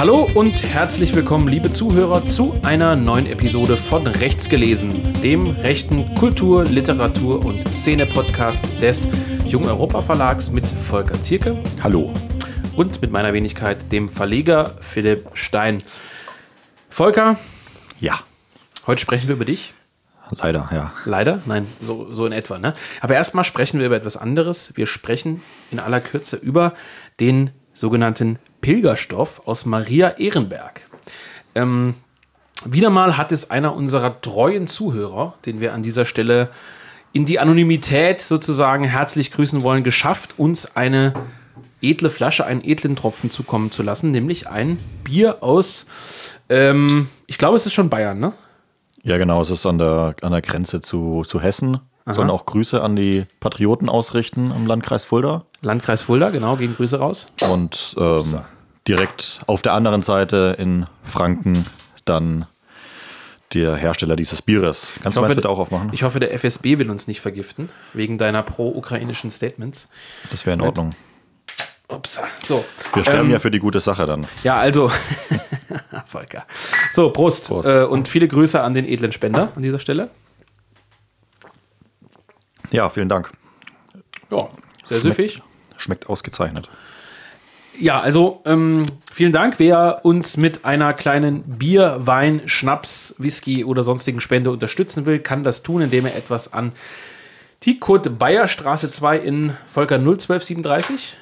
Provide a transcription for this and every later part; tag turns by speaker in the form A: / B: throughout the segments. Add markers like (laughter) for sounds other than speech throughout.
A: Hallo und herzlich willkommen, liebe Zuhörer, zu einer neuen Episode von Rechts gelesen, dem rechten Kultur-, Literatur- und Szene-Podcast des Jung Europa Verlags mit Volker Zierke.
B: Hallo.
A: Und mit meiner Wenigkeit, dem Verleger Philipp Stein. Volker.
B: Ja.
A: Heute sprechen wir über dich.
B: Leider, ja.
A: Leider? Nein, so, so in etwa. Ne? Aber erstmal sprechen wir über etwas anderes. Wir sprechen in aller Kürze über den sogenannten Pilgerstoff aus Maria Ehrenberg. Ähm, wieder mal hat es einer unserer treuen Zuhörer, den wir an dieser Stelle in die Anonymität sozusagen herzlich grüßen wollen, geschafft, uns eine edle Flasche, einen edlen Tropfen zukommen zu lassen, nämlich ein Bier aus, ähm, ich glaube, es ist schon Bayern, ne?
B: Ja, genau, es ist an der, an der Grenze zu, zu Hessen. Aha. Sollen auch Grüße an die Patrioten ausrichten im Landkreis Fulda.
A: Landkreis Fulda, genau, gehen Grüße raus.
B: Und ähm, so. direkt auf der anderen Seite in Franken dann der Hersteller dieses Bieres. Kannst du das bitte auch aufmachen?
A: Ich hoffe, der FSB will uns nicht vergiften, wegen deiner pro-ukrainischen Statements.
B: Das wäre in Ordnung.
A: Upsa. So.
B: Wir sterben ähm, ja für die gute Sache dann.
A: Ja, also. (laughs) Volker. So, Prost. Prost. Äh, und viele Grüße an den edlen Spender an dieser Stelle.
B: Ja, vielen Dank.
A: Ja, sehr süffig.
B: Schmeckt ausgezeichnet.
A: Ja, also ähm, vielen Dank. Wer uns mit einer kleinen Bier, Wein, Schnaps, Whisky oder sonstigen Spende unterstützen will, kann das tun, indem er etwas an die Kurt Bayer Straße 2 in Volker 01237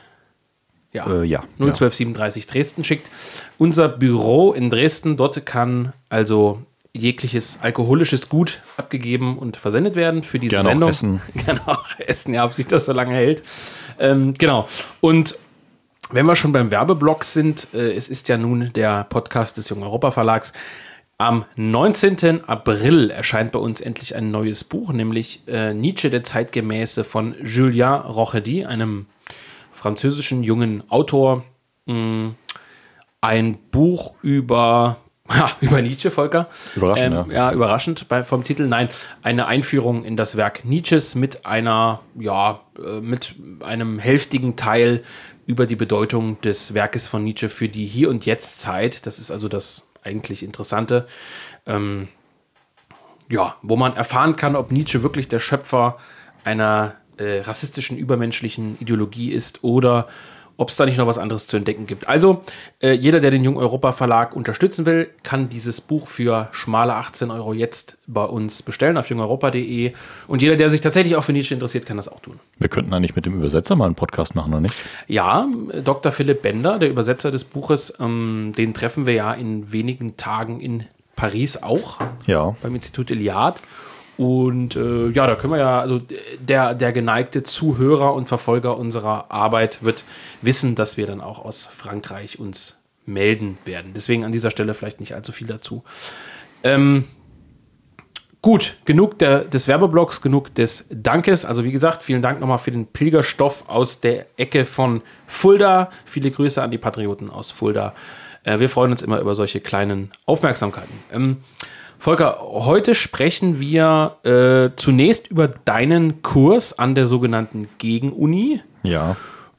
B: ja, äh, ja
A: 01237 ja. Dresden schickt. Unser Büro in Dresden, dort kann also jegliches alkoholisches Gut abgegeben und versendet werden für diese
B: Gerne
A: Sendung.
B: Auch essen. (laughs)
A: Gerne auch essen, ja, ob sich das so lange hält. Ähm, genau. Und wenn wir schon beim Werbeblock sind, äh, es ist ja nun der Podcast des Jungen Europa Verlags. Am 19. April erscheint bei uns endlich ein neues Buch, nämlich äh, Nietzsche der Zeitgemäße von Julien Rochedy, einem französischen jungen Autor. Mh, mm, ein Buch über Ha, über Nietzsche, Volker.
B: Überraschend, ähm,
A: ja. ja. überraschend bei, vom Titel. Nein, eine Einführung in das Werk Nietzsches mit einer, ja, äh, mit einem hälftigen Teil über die Bedeutung des Werkes von Nietzsche für die Hier- und Jetzt-Zeit. Das ist also das eigentlich Interessante. Ähm, ja, wo man erfahren kann, ob Nietzsche wirklich der Schöpfer einer äh, rassistischen, übermenschlichen Ideologie ist oder ob es da nicht noch was anderes zu entdecken gibt. Also, äh, jeder, der den Jung Europa Verlag unterstützen will, kann dieses Buch für schmale 18 Euro jetzt bei uns bestellen auf jungeuropa.de. Und jeder, der sich tatsächlich auch für Nietzsche interessiert, kann das auch tun.
B: Wir könnten eigentlich mit dem Übersetzer mal einen Podcast machen, oder nicht?
A: Ja, Dr. Philipp Bender, der Übersetzer des Buches, ähm, den treffen wir ja in wenigen Tagen in Paris auch.
B: Ja.
A: Beim Institut Iliad. Und äh, ja, da können wir ja, also der, der geneigte Zuhörer und Verfolger unserer Arbeit wird wissen, dass wir dann auch aus Frankreich uns melden werden. Deswegen an dieser Stelle vielleicht nicht allzu viel dazu. Ähm, gut, genug der, des Werbeblocks, genug des Dankes. Also wie gesagt, vielen Dank nochmal für den Pilgerstoff aus der Ecke von Fulda. Viele Grüße an die Patrioten aus Fulda. Äh, wir freuen uns immer über solche kleinen Aufmerksamkeiten. Ähm, Volker, heute sprechen wir äh, zunächst über deinen Kurs an der sogenannten Gegenuni.
B: Ja.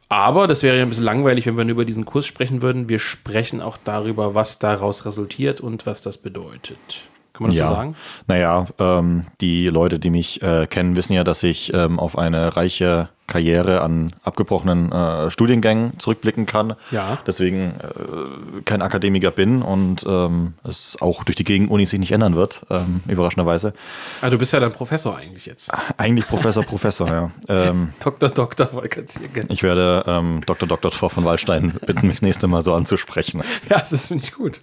A: Aber das wäre ja ein bisschen langweilig, wenn wir nur über diesen Kurs sprechen würden. Wir sprechen auch darüber, was daraus resultiert und was das bedeutet. Kann man das
B: ja.
A: so sagen?
B: Naja, ähm, die Leute, die mich äh, kennen, wissen ja, dass ich ähm, auf eine reiche Karriere an abgebrochenen äh, Studiengängen zurückblicken kann.
A: Ja.
B: Deswegen äh, kein Akademiker bin und ähm, es auch durch die Gegenuni sich nicht ändern wird, ähm, überraschenderweise.
A: Ah, du bist ja dann Professor eigentlich jetzt.
B: Eigentlich Professor, Professor, ja. (laughs) Ähm,
A: Dr. Dr. Volker Ziergen.
B: Ich werde ähm, Dr. Dr. Thor von Wallstein bitten, mich das nächste Mal so anzusprechen.
A: Ja, das finde ich gut.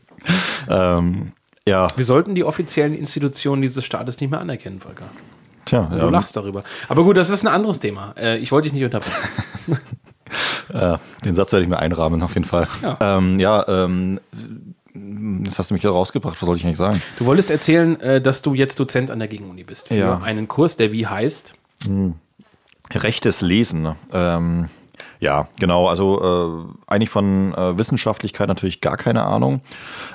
B: Ähm, ja.
A: Wir sollten die offiziellen Institutionen dieses Staates nicht mehr anerkennen, Volker.
B: Tja,
A: du ja. lachst darüber. Aber gut, das ist ein anderes Thema. Äh, ich wollte dich nicht unterbrechen. (laughs)
B: äh, den Satz werde ich mir einrahmen, auf jeden Fall.
A: Ja,
B: ähm, ja ähm, das hast du mich hier rausgebracht. Was soll ich eigentlich sagen?
A: Du wolltest erzählen, äh, dass du jetzt Dozent an der Gegenuni bist. Für
B: ja.
A: einen Kurs, der wie heißt?
B: Hm. Rechtes Lesen. Ähm, ja, genau. Also äh, eigentlich von äh, Wissenschaftlichkeit natürlich gar keine Ahnung,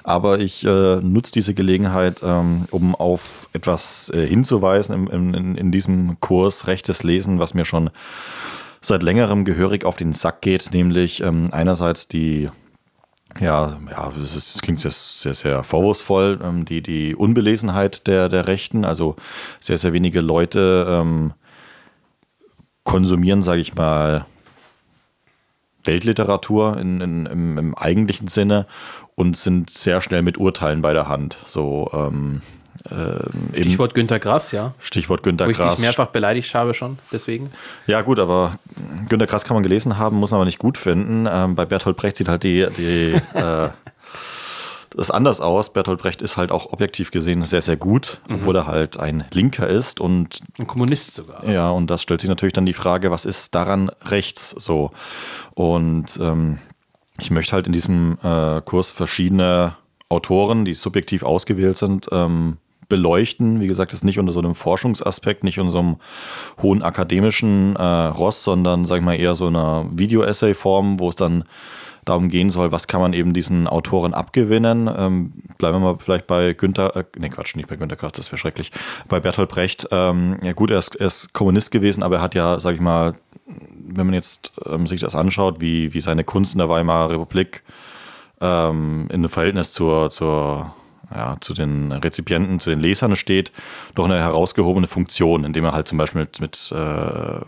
B: aber ich äh, nutze diese Gelegenheit, ähm, um auf etwas äh, hinzuweisen in, in, in, diesem Kurs Rechtes Lesen, was mir schon seit längerem gehörig auf den Sack geht, nämlich ähm, einerseits die ja, ja, das, ist, das klingt sehr, sehr, sehr vorwurfsvoll, ähm, die, die Unbelesenheit der, der Rechten. Also sehr, sehr wenige Leute ähm, konsumieren, sage ich mal, Weltliteratur in, in, im, im, eigentlichen Sinne und sind sehr schnell mit Urteilen bei der Hand. So, ähm,
A: äh, Stichwort Günter Grass, ja.
B: Stichwort Günter Grass. Wo
A: ich dich mehrfach beleidigt habe schon, deswegen.
B: Ja, gut, aber Günter Grass kann man gelesen haben, muss man aber nicht gut finden. Ähm, bei Bertolt Brecht sieht halt die, die äh, (laughs) das anders aus. Bertolt Brecht ist halt auch objektiv gesehen sehr, sehr gut, mhm. obwohl er halt ein Linker ist und.
A: Ein Kommunist sogar.
B: Ja, und das stellt sich natürlich dann die Frage, was ist daran rechts so? Und ähm, ich möchte halt in diesem äh, Kurs verschiedene Autoren, die subjektiv ausgewählt sind, ähm, beleuchten. Wie gesagt, ist nicht unter so einem Forschungsaspekt, nicht unter so einem hohen akademischen äh, Ross, sondern, sag ich mal, eher so einer Video-Essay-Form, wo es dann darum gehen soll, was kann man eben diesen Autoren abgewinnen. Ähm, bleiben wir mal vielleicht bei Günther, äh, nee, Quatsch, nicht bei Günter Kraft, das wäre schrecklich. Bei Bertolt Brecht, ähm, ja gut, er ist, er ist, Kommunist gewesen, aber er hat ja, sag ich mal, wenn man jetzt ähm, sich das anschaut, wie, wie seine Kunst in der Weimarer Republik ähm, in dem Verhältnis zur, zur ja, zu den Rezipienten, zu den Lesern steht, doch eine herausgehobene Funktion, indem er halt zum Beispiel mit, mit äh,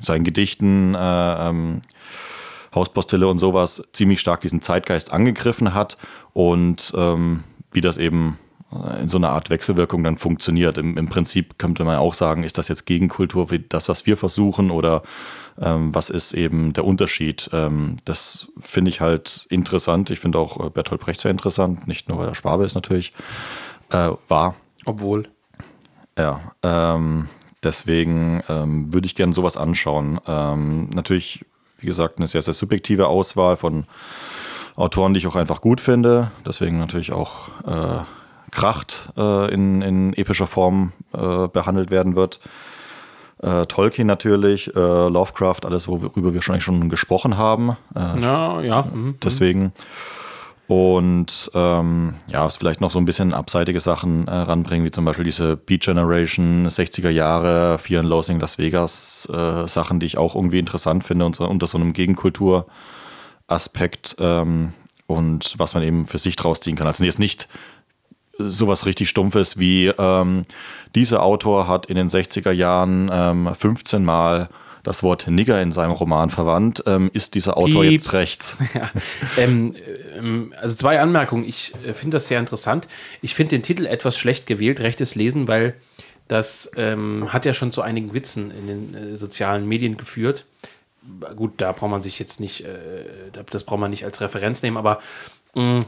B: seinen Gedichten, äh, ähm, Hauspostille und sowas ziemlich stark diesen Zeitgeist angegriffen hat und ähm, wie das eben in so einer Art Wechselwirkung dann funktioniert. Im, Im, Prinzip könnte man auch sagen, ist das jetzt Gegenkultur wie das, was wir versuchen oder ähm, was ist eben der Unterschied? Ähm, das finde ich halt interessant. Ich finde auch äh, Bertolt Brecht sehr interessant, nicht nur weil er Schwabe ist natürlich, äh, war.
A: Obwohl.
B: Ja, ähm, deswegen ähm, würde ich gerne sowas anschauen. Ähm, natürlich, wie gesagt, eine sehr, sehr subjektive Auswahl von Autoren, die ich auch einfach gut finde. Deswegen natürlich auch äh, Kracht äh, in, in epischer Form äh, behandelt werden wird. Äh, Tolkien natürlich, äh, Lovecraft, alles, worüber wir schon, schon gesprochen haben.
A: Äh, ja, ja. Mhm,
B: mhm. Deswegen. Und ähm, ja, vielleicht noch so ein bisschen abseitige Sachen äh, ranbringen, wie zum Beispiel diese Beat Generation, 60er Jahre, Fear and Loathing Las Vegas, äh, Sachen, die ich auch irgendwie interessant finde und so, unter so einem Gegenkultur-Aspekt ähm, und was man eben für sich draus ziehen kann. Also jetzt nicht sowas richtig Stumpfes wie ähm, dieser Autor hat in den 60er Jahren ähm, 15 Mal das Wort Nigger in seinem Roman verwandt. Ähm, ist dieser Autor Piep. jetzt rechts? (laughs)
A: Ja. Ähm, ähm, also zwei Anmerkungen. Ich äh, finde das sehr interessant. Ich finde den Titel etwas schlecht gewählt, rechtes Lesen, weil das ähm, hat ja schon zu einigen Witzen in den äh, sozialen Medien geführt. Gut, da braucht man sich jetzt nicht, äh, das braucht man nicht als Referenz nehmen, aber mh, mm,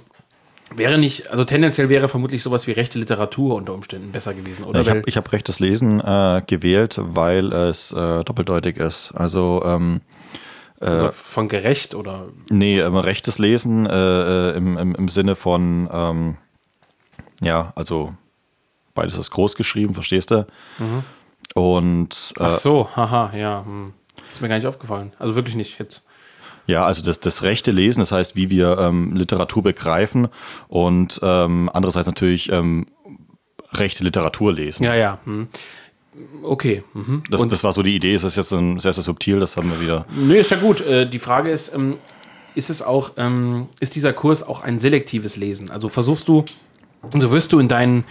A: Wäre nicht, also tendenziell wäre vermutlich sowas wie rechte Literatur unter Umständen besser gewesen, oder?
B: Ich habe hab rechtes Lesen äh, gewählt, weil es äh, doppeldeutig ist. Also, ähm,
A: äh, also von gerecht oder?
B: Nee, ähm, rechtes Lesen äh, äh, im, im, im, Sinne von, ähm, ja, also beides ist groß geschrieben, verstehst du? Mhm. Und.
A: Ach so, haha, ja. Hm. Ist mir gar nicht aufgefallen. Also wirklich nicht jetzt.
B: Ja, also das, das rechte Lesen, das heißt, wie wir ähm, Literatur begreifen und ähm, andererseits natürlich ähm, rechte Literatur lesen.
A: Ja, ja. Hm. Okay.
B: Mhm. Das, das war so die Idee, ist das jetzt ein, sehr, sehr subtil, das haben wir wieder.
A: Nee, ist ja gut. Äh, die Frage ist, ähm, ist es auch, ähm, ist dieser Kurs auch ein selektives Lesen? Also versuchst du, so wirst du in deinen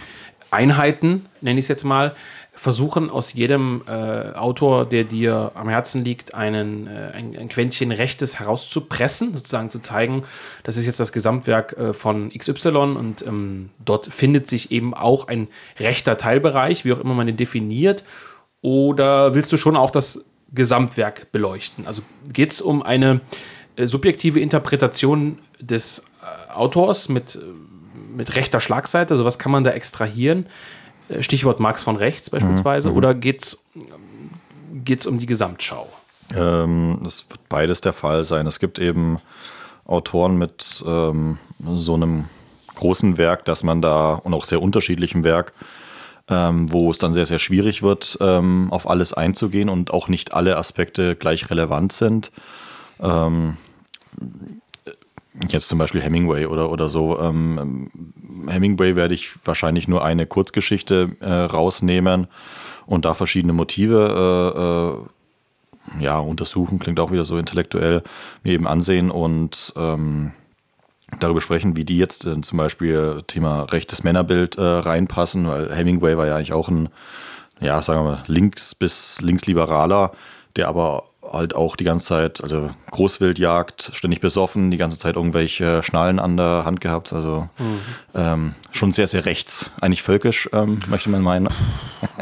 A: Einheiten, nenne ich es jetzt mal, versuchen aus jedem äh, Autor, der dir am Herzen liegt, einen, äh, ein, ein, Quäntchen Rechtes herauszupressen, sozusagen zu zeigen, das ist jetzt das Gesamtwerk äh, von XY und ähm, dort findet sich eben auch ein rechter Teilbereich, wie auch immer man den definiert. Oder willst du schon auch das Gesamtwerk beleuchten? Also geht es um eine äh, subjektive Interpretation des äh, Autors mit, äh, mit rechter Schlagseite? Also was kann man da extrahieren? Stichwort Marx von rechts beispielsweise, mhm. oder geht es um die Gesamtschau?
B: Ähm, es wird beides der Fall sein. Es gibt eben Autoren mit ähm, so einem großen Werk, dass man da und auch sehr unterschiedlichem Werk, ähm, wo es dann sehr, sehr schwierig wird, ähm, auf alles einzugehen und auch nicht alle Aspekte gleich relevant sind. Ähm, jetzt zum Beispiel Hemingway oder, oder so. Hemingway werde ich wahrscheinlich nur eine Kurzgeschichte äh, rausnehmen und da verschiedene Motive äh, äh, ja, untersuchen, klingt auch wieder so intellektuell, mir eben ansehen und ähm, darüber sprechen, wie die jetzt äh, zum Beispiel Thema rechtes Männerbild äh, reinpassen, weil Hemingway war ja eigentlich auch ein, ja, sagen wir mal, links- bis linksliberaler, der aber halt auch die ganze Zeit, also Großwildjagd, ständig besoffen, die ganze Zeit irgendwelche Schnallen an der Hand gehabt. Also mhm. ähm, schon sehr, sehr rechts, eigentlich völkisch, ähm, möchte man meinen.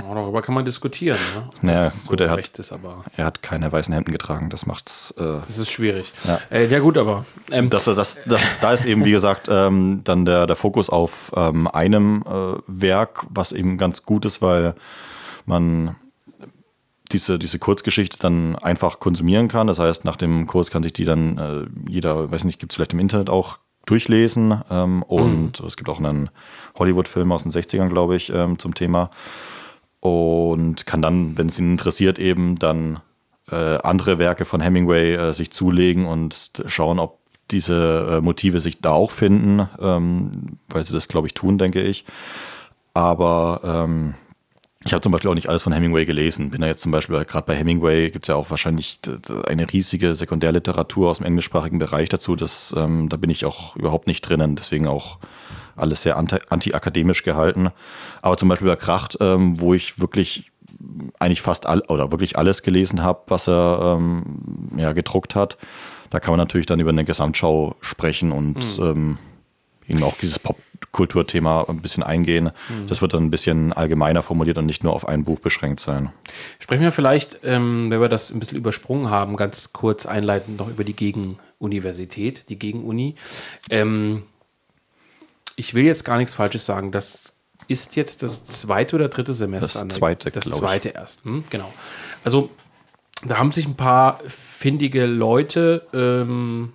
A: Oh, darüber kann man diskutieren.
B: Ne? Naja, gut, so er, hat, ist, er hat keine weißen Hemden getragen, das macht's.
A: Äh, das ist schwierig. Ja, äh, ja gut, aber.
B: Ähm, das, das, das, da ist eben, wie gesagt, ähm, dann der, der Fokus auf ähm, einem äh, Werk, was eben ganz gut ist, weil man diese, diese Kurzgeschichte dann einfach konsumieren kann. Das heißt, nach dem Kurs kann sich die dann äh, jeder, weiß nicht, gibt es vielleicht im Internet auch durchlesen. Ähm, und mhm. es gibt auch einen Hollywood-Film aus den 60ern, glaube ich, ähm, zum Thema. Und kann dann, wenn es ihn interessiert, eben dann äh, andere Werke von Hemingway äh, sich zulegen und schauen, ob diese äh, Motive sich da auch finden, ähm, weil sie das, glaube ich, tun, denke ich. Aber ähm, ich habe zum Beispiel auch nicht alles von Hemingway gelesen. Bin da jetzt zum Beispiel, gerade bei Hemingway gibt es ja auch wahrscheinlich eine riesige Sekundärliteratur aus dem englischsprachigen Bereich dazu. Das, ähm, da bin ich auch überhaupt nicht drinnen. Deswegen auch alles sehr anti-akademisch gehalten. Aber zum Beispiel bei Kracht, ähm, wo ich wirklich eigentlich fast all oder wirklich alles gelesen habe, was er ähm, ja, gedruckt hat, da kann man natürlich dann über eine Gesamtschau sprechen und mhm. Eben auch dieses Pop Kulturthema ein bisschen eingehen. Mhm. Das wird dann ein bisschen allgemeiner formuliert und nicht nur auf ein Buch beschränkt sein.
A: Sprechen wir vielleicht, ähm, wenn wir das ein bisschen übersprungen haben, ganz kurz einleitend noch über die Gegenuniversität, die Gegenuni. Ähm, ich will jetzt gar nichts Falsches sagen. Das ist jetzt das zweite oder dritte Semester.
B: Das zweite,
A: Das zweite ich. erst. Hm, genau. Also da haben sich ein paar findige Leute ähm,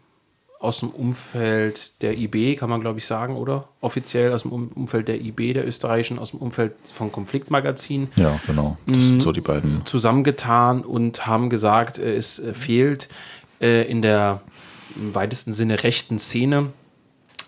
A: aus dem Umfeld der IB, kann man glaube ich sagen, oder? Offiziell aus dem Umfeld der IB, der österreichischen, aus dem Umfeld von Konfliktmagazin.
B: Ja, genau. Das sind so die beiden.
A: Zusammengetan und haben gesagt, äh, es äh, fehlt äh, in der im weitesten Sinne rechten Szene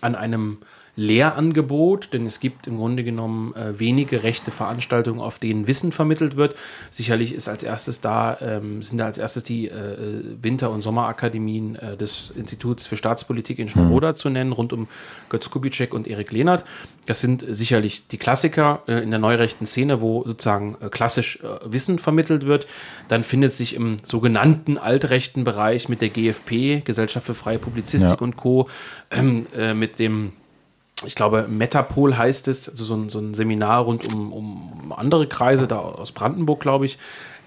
A: an einem Lehrangebot, denn es gibt im Grunde genommen äh, wenige rechte Veranstaltungen, auf denen Wissen vermittelt wird. Sicherlich ist als erstes da, ähm, sind da als erstes die äh, Winter- und Sommerakademien äh, des Instituts für Staatspolitik in Schneroda mhm. zu nennen, rund um Götz Kubitschek und Erik Lehnert. Das sind sicherlich die Klassiker äh, in der neurechten Szene, wo sozusagen äh, klassisch äh, Wissen vermittelt wird. Dann findet sich im sogenannten altrechten Bereich mit der GFP, Gesellschaft für freie Publizistik ja. und Co., ähm, mit dem ich glaube, Metapol heißt es, also so ein, so ein Seminar rund um, um andere Kreise, da aus Brandenburg, glaube ich,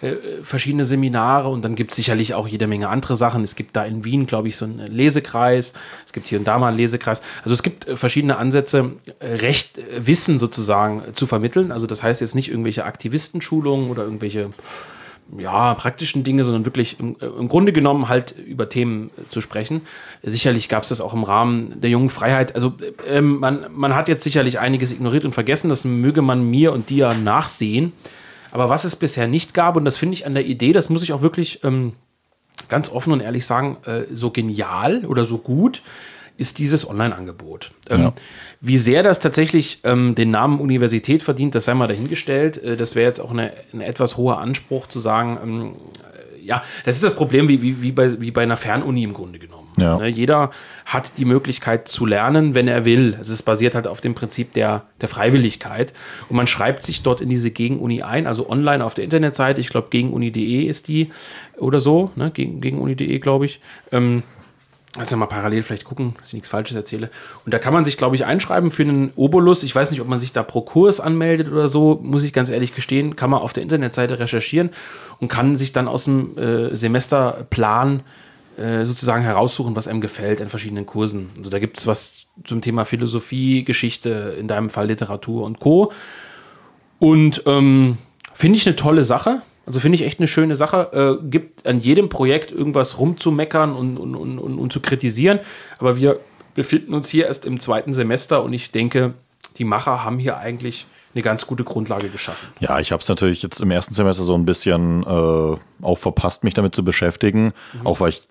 A: äh, verschiedene Seminare und dann gibt es sicherlich auch jede Menge andere Sachen. Es gibt da in Wien, glaube ich, so einen Lesekreis, es gibt hier und da mal einen Lesekreis. Also es gibt äh, verschiedene Ansätze, äh, Recht, äh, Wissen sozusagen zu vermitteln. Also das heißt jetzt nicht irgendwelche Aktivistenschulungen oder irgendwelche ja, praktischen Dinge, sondern wirklich im, äh, im Grunde genommen halt über Themen äh, zu sprechen. Sicherlich gab es das auch im Rahmen der jungen Freiheit. Also ähm, man, man hat jetzt sicherlich einiges ignoriert und vergessen, das möge man mir und dir nachsehen. Aber was es bisher nicht gab, und das finde ich an der Idee, das muss ich auch wirklich ähm, ganz offen und ehrlich sagen, äh, so genial oder so gut, ist dieses Online-Angebot. Ähm, ja. Wie sehr das tatsächlich ähm, den Namen Universität verdient, das sei mal dahingestellt. Äh, das wäre jetzt auch eine, ein etwas hoher Anspruch zu sagen, ähm, äh, ja, das ist das Problem wie, wie, wie, bei, wie bei einer Fernuni im Grunde genommen. Ja. Ne, jeder hat die Möglichkeit zu lernen, wenn er will. Also es basiert halt auf dem Prinzip der, der Freiwilligkeit. Und man schreibt sich dort in diese Gegenuni ein, also online auf der Internetseite. Ich glaube, gegenuni.de ist die oder so, ne? Gegen, gegenuni.de, glaube ich. Ähm, also mal parallel vielleicht gucken, dass ich nichts Falsches erzähle. Und da kann man sich, glaube ich, einschreiben für einen Obolus. Ich weiß nicht, ob man sich da pro Kurs anmeldet oder so, muss ich ganz ehrlich gestehen. Kann man auf der Internetseite recherchieren und kann sich dann aus dem äh, Semesterplan äh, sozusagen heraussuchen, was einem gefällt an verschiedenen Kursen. Also da gibt es was zum Thema Philosophie, Geschichte, in deinem Fall Literatur und Co. Und ähm, finde ich eine tolle Sache. Also finde ich echt eine schöne Sache. Äh, gibt an jedem Projekt irgendwas rumzumeckern und, und, und, und, zu kritisieren. Aber wir befinden uns hier erst im zweiten Semester und ich denke, die Macher haben hier eigentlich eine ganz gute Grundlage geschaffen.
B: Ja, ich habe es natürlich jetzt im ersten Semester so ein bisschen äh, auch verpasst, mich damit zu beschäftigen. Mhm. Auch weil ich,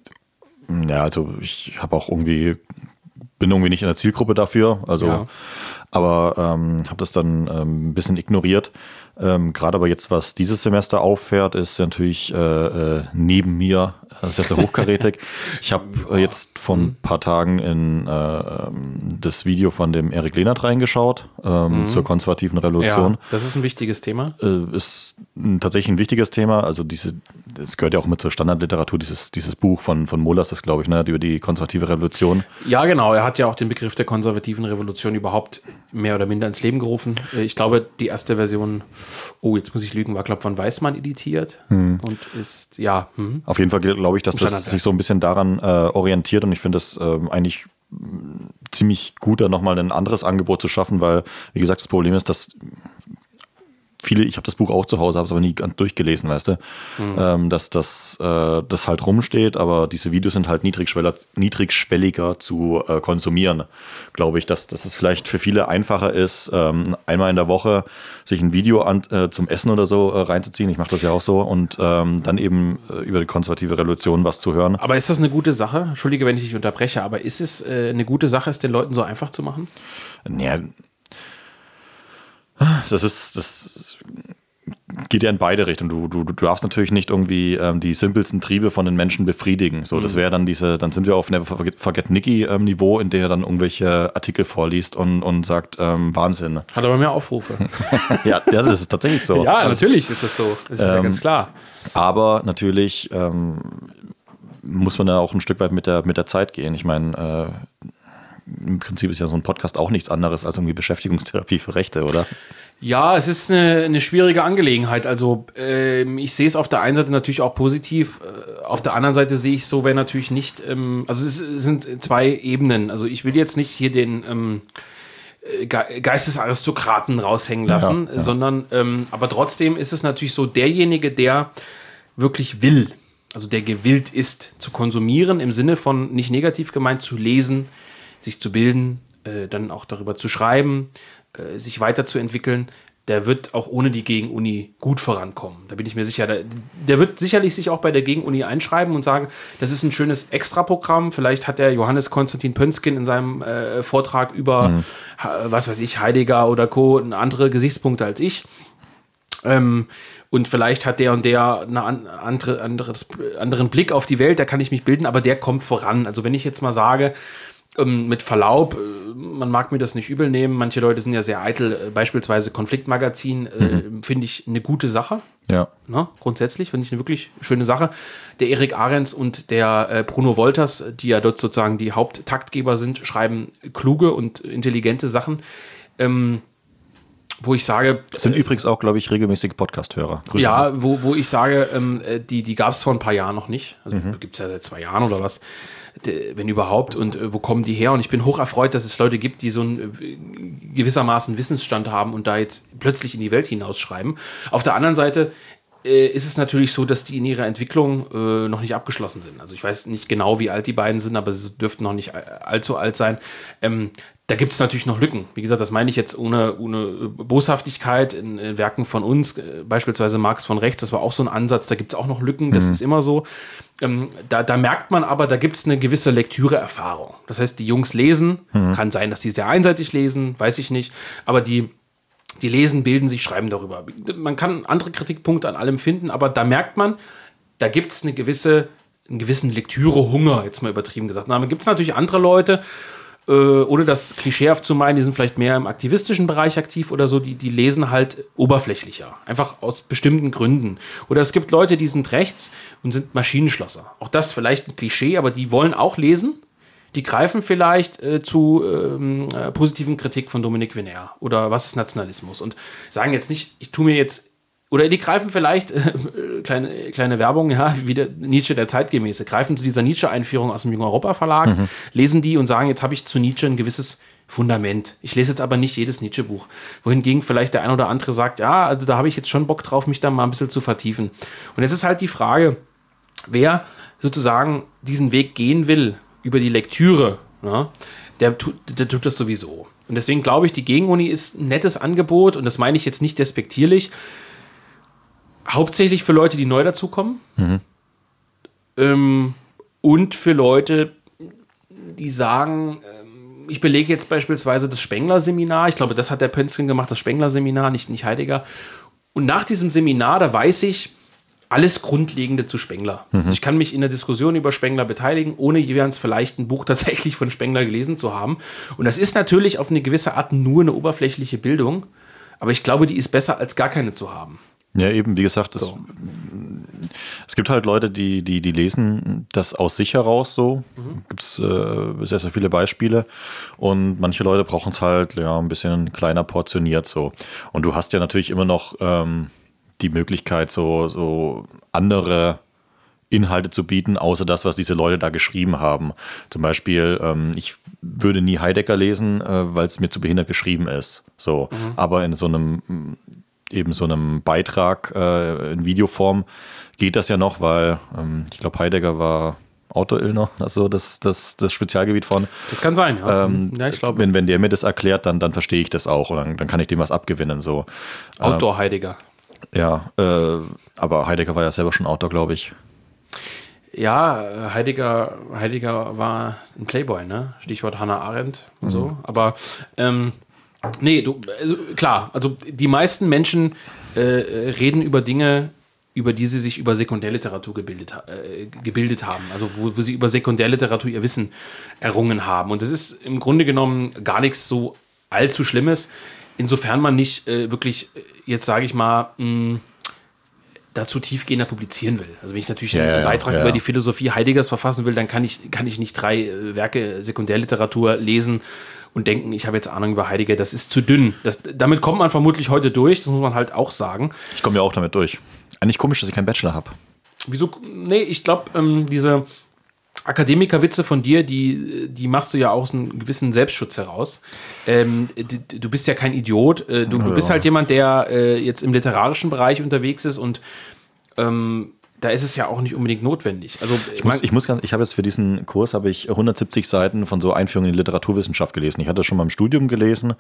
B: ja, also ich habe auch irgendwie, bin irgendwie nicht in der Zielgruppe dafür. Also, ja. Aber ähm, habe das dann ähm, ein bisschen ignoriert. Ähm, Gerade aber jetzt, was dieses Semester auffährt, ist natürlich äh, äh, neben mir sehr, sehr hochkarätig. (laughs) ich habe äh, jetzt vor ein paar Tagen in äh, das Video von dem Erik Lehnert reingeschaut ähm, mhm. zur konservativen Revolution. Ja,
A: das ist ein wichtiges Thema.
B: Äh, ist ein, tatsächlich ein wichtiges Thema. Also diese, es gehört ja auch mit zur Standardliteratur, dieses, dieses Buch von, von Molas, das glaube ich, ne, über die konservative Revolution.
A: Ja, genau. Er hat ja auch den Begriff der konservativen Revolution überhaupt mehr oder minder ins Leben gerufen. Äh, ich glaube, die erste Version oh, jetzt muss ich lügen, war, glaube ich, von Weißmann editiert hm. und ist, ja.
B: Hm. Auf jeden Fall glaube ich, dass das sich so ein bisschen daran äh, orientiert und ich finde das äh, eigentlich ziemlich gut, da nochmal ein anderes Angebot zu schaffen, weil, wie gesagt, das Problem ist, dass viele, ich habe das Buch auch zu Hause, habe es aber nie ganz durchgelesen, weißt du, mhm. ähm, dass das, äh, das halt rumsteht, aber diese Videos sind halt niedrigschwelliger, niedrigschwelliger zu äh, konsumieren. Glaube ich, dass, dass es vielleicht für viele einfacher ist, ähm, einmal in der Woche sich ein Video an, äh, zum Essen oder so äh, reinzuziehen. Ich mache das ja auch so und ähm, dann eben äh, über die konservative Revolution was zu hören.
A: Aber ist das eine gute Sache? Entschuldige, wenn ich dich unterbreche, aber ist es äh, eine gute Sache, es den Leuten so einfach zu machen?
B: Naja, das ist, das geht ja in beide Richtungen. Du, du, du darfst natürlich nicht irgendwie ähm, die simpelsten Triebe von den Menschen befriedigen. So, mhm. das wäre dann diese, dann sind wir auf Never Forget, Forget Nicky ähm, Niveau, in dem er dann irgendwelche Artikel vorliest und, und sagt, ähm, Wahnsinn.
A: Hat aber mehr Aufrufe. (laughs)
B: ja, ja, das ist tatsächlich so. (laughs)
A: ja, also natürlich ist das so. Das ist ja ganz klar.
B: Aber natürlich ähm, muss man da auch ein Stück weit mit der, mit der Zeit gehen. Ich meine, äh, im Prinzip ist ja so ein Podcast auch nichts anderes als irgendwie Beschäftigungstherapie für Rechte, oder?
A: Ja, es ist eine, eine schwierige Angelegenheit. Also äh, ich sehe es auf der einen Seite natürlich auch positiv, äh, auf der anderen Seite sehe ich so, wenn natürlich nicht, ähm, also es sind zwei Ebenen. Also ich will jetzt nicht hier den ähm, Ge Geistesaristokraten raushängen lassen, ja, ja. sondern ähm, aber trotzdem ist es natürlich so, derjenige, der wirklich will, also der gewillt ist zu konsumieren, im Sinne von nicht negativ gemeint, zu lesen, sich zu bilden, äh, dann auch darüber zu schreiben, äh, sich weiterzuentwickeln, der wird auch ohne die Gegenuni gut vorankommen. Da bin ich mir sicher. Der, der, wird sicherlich sich auch bei der Gegenuni einschreiben und sagen, das ist ein schönes Extraprogramm. Vielleicht hat der Johannes Konstantin Pönskin in seinem äh, Vortrag über, mhm. was weiß ich, Heidegger oder Co. andere Gesichtspunkte als ich. Ähm, und vielleicht hat der und der einen andere, anderen Blick auf die Welt, da kann ich mich bilden, aber der kommt voran. Also wenn ich jetzt mal sage, ähm, mit Verlaub, äh, man mag mir das nicht übel nehmen, manche Leute sind ja sehr eitel, äh, beispielsweise Konfliktmagazin, äh, mhm. finde ich eine gute Sache.
B: Ja.
A: Na, grundsätzlich finde ich eine wirklich schöne Sache. Der Erik Ahrens und der äh, Bruno Wolters, die ja dort sozusagen die Haupttaktgeber sind, schreiben kluge und intelligente Sachen. Ähm, wo ich sage.
B: Das sind äh, übrigens auch, glaube ich, regelmäßige Podcast-Hörer.
A: Ja, wo, wo ich sage, ähm, die, die gab es vor ein paar Jahren noch nicht. Also mhm. gibt es ja seit zwei Jahren oder was wenn überhaupt, und äh, wo kommen die her? Und ich bin hoch erfreut, dass es Leute gibt, die so einen äh, gewissermaßen Wissensstand haben und da jetzt plötzlich in die Welt hinausschreiben. Auf der anderen Seite äh, ist es natürlich so, dass die in ihrer Entwicklung äh, noch nicht abgeschlossen sind. Also ich weiß nicht genau, wie alt die beiden sind, aber sie dürften noch nicht allzu alt sein. Ähm, da gibt es natürlich noch Lücken. Wie gesagt, das meine ich jetzt ohne, ohne Boshaftigkeit in, in Werken von uns, äh, beispielsweise Marx von rechts, das war auch so ein Ansatz, da gibt es auch noch Lücken, das mhm. ist immer so. Ähm, da, da, merkt man aber, da gibt es eine gewisse Lektüreerfahrung. Das heißt, die Jungs lesen, mhm. kann sein, dass die sehr einseitig lesen, weiß ich nicht, aber die, die lesen, bilden sich, schreiben darüber. Man kann andere Kritikpunkte an allem finden, aber da merkt man, da gibt es eine gewisse, einen gewissen Lektürehunger, jetzt mal übertrieben gesagt. Da gibt es natürlich andere Leute, äh, ohne das klischeehaft zu meinen, die sind vielleicht mehr im aktivistischen Bereich aktiv oder so, die, die lesen halt oberflächlicher. Einfach aus bestimmten Gründen. Oder es gibt Leute, die sind rechts und sind Maschinenschlosser. Auch das vielleicht ein Klischee, aber die wollen auch lesen. Die greifen vielleicht äh, zu ähm, äh, positiven Kritik von Dominik Venner oder was ist Nationalismus und sagen jetzt nicht, ich tue mir jetzt oder die greifen vielleicht, äh, kleine, kleine Werbung, ja, wie der Nietzsche der Zeitgemäße, greifen zu dieser Nietzsche-Einführung aus dem Jungen Europa Verlag, mhm. lesen die und sagen, jetzt habe ich zu Nietzsche ein gewisses Fundament. Ich lese jetzt aber nicht jedes Nietzsche-Buch. Wohingegen vielleicht der ein oder andere sagt, ja, also da habe ich jetzt schon Bock drauf, mich da mal ein bisschen zu vertiefen. Und jetzt ist halt die Frage, wer sozusagen diesen Weg gehen will über die Lektüre, ja, der, tut, der tut das sowieso. Und deswegen glaube ich, die Gegenuni ist ein nettes Angebot und das meine ich jetzt nicht despektierlich, hauptsächlich für Leute, die neu dazukommen. Mhm. Ähm, und für Leute, die sagen, ähm, ich belege jetzt beispielsweise das Spengler-Seminar. Ich glaube, das hat der Pönsken gemacht, das Spengler-Seminar, nicht, nicht Heidegger. Und nach diesem Seminar, da weiß ich alles Grundlegende zu Spengler. Mhm. Ich kann mich in der Diskussion über Spengler beteiligen, ohne jeweils vielleicht ein Buch (laughs) tatsächlich von Spengler gelesen zu haben. Und das ist natürlich auf eine gewisse Art nur eine oberflächliche Bildung. Aber ich glaube, die ist besser als gar keine zu haben.
B: Ja, eben, wie gesagt, so. es gibt halt Leute, die, die, die lesen das aus sich heraus so. Mhm. Gibt es äh, sehr, sehr viele Beispiele. Und manche Leute brauchen es halt ja, ein bisschen kleiner portioniert so. Und du hast ja natürlich immer noch ähm, die Möglichkeit, so, so andere Inhalte zu bieten, außer das, was diese Leute da geschrieben haben. Zum Beispiel, ähm, ich würde nie Heidegger lesen, äh, weil es mir zu behindert geschrieben ist. So, mhm. aber in so einem eben so einem Beitrag äh, in Videoform geht das ja noch, weil ähm, ich glaube, Heidegger war Autoillner, also das, das, das Spezialgebiet von.
A: Das kann sein,
B: ja. Ähm, ja ich glaube. Wenn, wenn der mir das erklärt, dann, dann verstehe ich das auch und dann, dann kann ich dem was abgewinnen. So.
A: Outdoor Heidegger.
B: Ja, äh, aber Heidegger war ja selber schon Outdoor, glaube ich.
A: Ja, Heidegger, Heidegger war ein Playboy, ne? Stichwort Hannah Arendt und mhm. so. Aber ähm, Nee, du, also, klar, also die meisten Menschen äh, reden über Dinge, über die sie sich über Sekundärliteratur gebildet, äh, gebildet haben, also wo, wo, sie über Sekundärliteratur ihr Wissen errungen haben. Und das ist im Grunde genommen gar nichts so allzu Schlimmes, insofern man nicht äh, wirklich, äh, jetzt sage ich mal, mh, dazu tiefgehender publizieren will. Also wenn ich natürlich ja, einen Beitrag ja. über die Philosophie Heideggers verfassen will, dann kann ich, kann ich nicht drei äh, Werke Sekundärliteratur lesen und denken, ich habe jetzt Ahnung über Heidegger, das ist zu dünn. Das, damit kommt man vermutlich heute durch, das muss man halt auch sagen.
B: Ich komme ja auch damit durch. Eigentlich komisch, dass ich keinen Bachelor habe.
A: Wieso? Nee, ich glaube, ähm, diese Akademikerwitze von dir, die, die machst du ja aus einem gewissen Selbstschutz heraus. Ähm, du, bist ja kein Idiot. Äh, du, du, bist halt jemand, der äh, jetzt im literarischen Bereich unterwegs ist und ähm, da ist es ja auch nicht unbedingt notwendig. Also
B: ich muss, ich muss ganz, ich habe jetzt für diesen Kurs habe ich 170 Seiten von so Einführung in die Literaturwissenschaft gelesen. Ich hatte das schon mal im Studium gelesen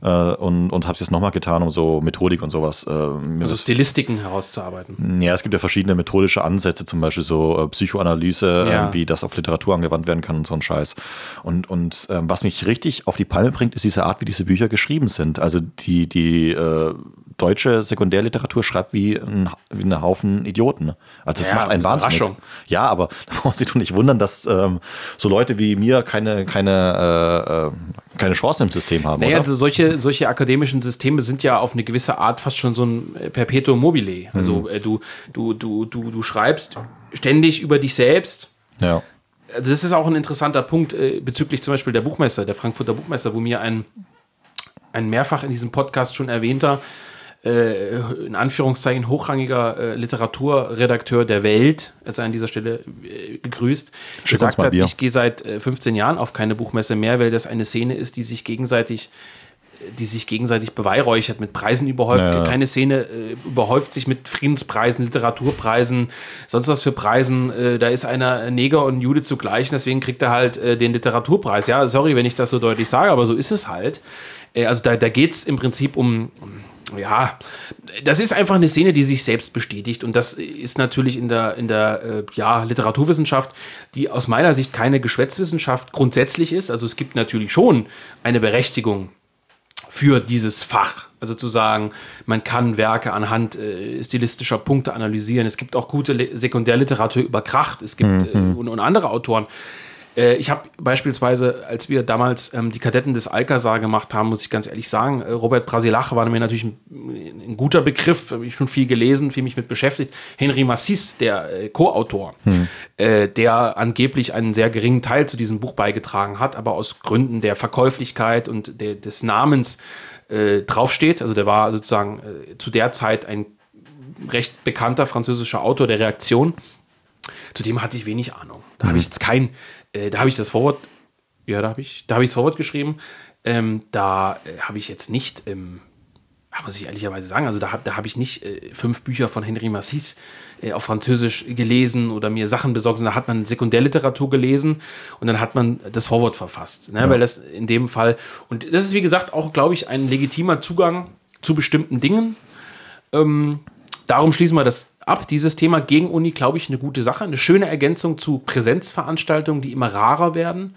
B: äh, und, und habe es jetzt nochmal getan, um so Methodik und sowas. Äh,
A: also Stilistiken herauszuarbeiten.
B: Ja, es gibt ja verschiedene methodische Ansätze, zum Beispiel so äh, Psychoanalyse, ja. wie das auf Literatur angewandt werden kann und so ein Scheiß. Und, und ähm, was mich richtig auf die Palme bringt, ist diese Art, wie diese Bücher geschrieben sind. Also die, die äh, deutsche Sekundärliteratur schreibt wie ein, wie ein Haufen Idioten. Also das ja, macht einen Wahnsinn. Ja, aber (laughs) da brauchen Sie doch nicht wundern, dass ähm, so Leute wie mir keine, keine, äh, keine Chance im System haben.
A: Naja, also solche, solche akademischen Systeme sind ja auf eine gewisse Art fast schon so ein Perpetuum mobile. Also mhm. äh, du, du, du, du, du schreibst ständig über dich selbst.
B: Ja.
A: Also das ist auch ein interessanter Punkt äh, bezüglich zum Beispiel der Buchmesse, der Frankfurter Buchmesse, wo mir ein, ein mehrfach in diesem Podcast schon erwähnter äh, in Anführungszeichen hochrangiger äh, Literaturredakteur der Welt, als er an dieser Stelle äh, gegrüßt, Schick gesagt hat, ich gehe seit 15 äh, Jahren auf keine Buchmesse mehr, weil das eine Szene ist, die sich gegenseitig die sich gegenseitig beweihräuchert, mit Preisen überhäuft. Ja. Keine Szene äh, überhäuft sich mit Friedenspreisen, Literaturpreisen, sonst was für Preisen. Äh, da ist einer Neger und Jude zugleich, deswegen kriegt er halt äh, den Literaturpreis. Ja, sorry, wenn ich das so deutlich sage, aber so ist es halt. Äh, also da, da geht es im Prinzip um ja, das ist einfach eine Szene, die sich selbst bestätigt. Und das ist natürlich in der, in der äh, ja, Literaturwissenschaft, die aus meiner Sicht keine Geschwätzwissenschaft grundsätzlich ist. Also es gibt natürlich schon eine Berechtigung für dieses Fach. Also zu sagen, man kann Werke anhand äh, stilistischer Punkte analysieren. Es gibt auch gute Le Sekundärliteratur über Kracht. Es gibt mhm. äh, und, und andere Autoren. Äh, ich habe beispielsweise, als wir damals ähm, die Kadetten des Alcazar gemacht haben, muss ich ganz ehrlich sagen, äh, Robert Brasilach war mir natürlich ein, ein guter Begriff, habe ich schon viel gelesen, viel mich mit beschäftigt. Henry Massis, der äh, Co-Autor, hm. äh, der angeblich einen sehr geringen Teil zu diesem Buch beigetragen hat, aber aus Gründen der Verkäuflichkeit und der, des Namens äh, draufsteht. Also der war sozusagen äh, zu der Zeit ein recht bekannter französischer Autor der Reaktion. Zudem hatte ich wenig Ahnung. Da mhm. habe ich jetzt kein, äh, da habe ich das Vorwort, ja, da habe ich, da habe ich das Vorwort geschrieben. Ähm, da äh, habe ich jetzt nicht, ähm, muss ich ehrlicherweise sagen, also da, hab, da habe ich nicht äh, fünf Bücher von Henri Massis äh, auf Französisch gelesen oder mir Sachen besorgt. Und da hat man Sekundärliteratur gelesen und dann hat man das Vorwort verfasst. Ne? Ja. Weil das in dem Fall, und das ist wie gesagt auch, glaube ich, ein legitimer Zugang zu bestimmten Dingen. Ähm, darum schließen wir das ab. Dieses Thema gegen Uni, glaube ich, eine gute Sache. Eine schöne Ergänzung zu Präsenzveranstaltungen, die immer rarer werden.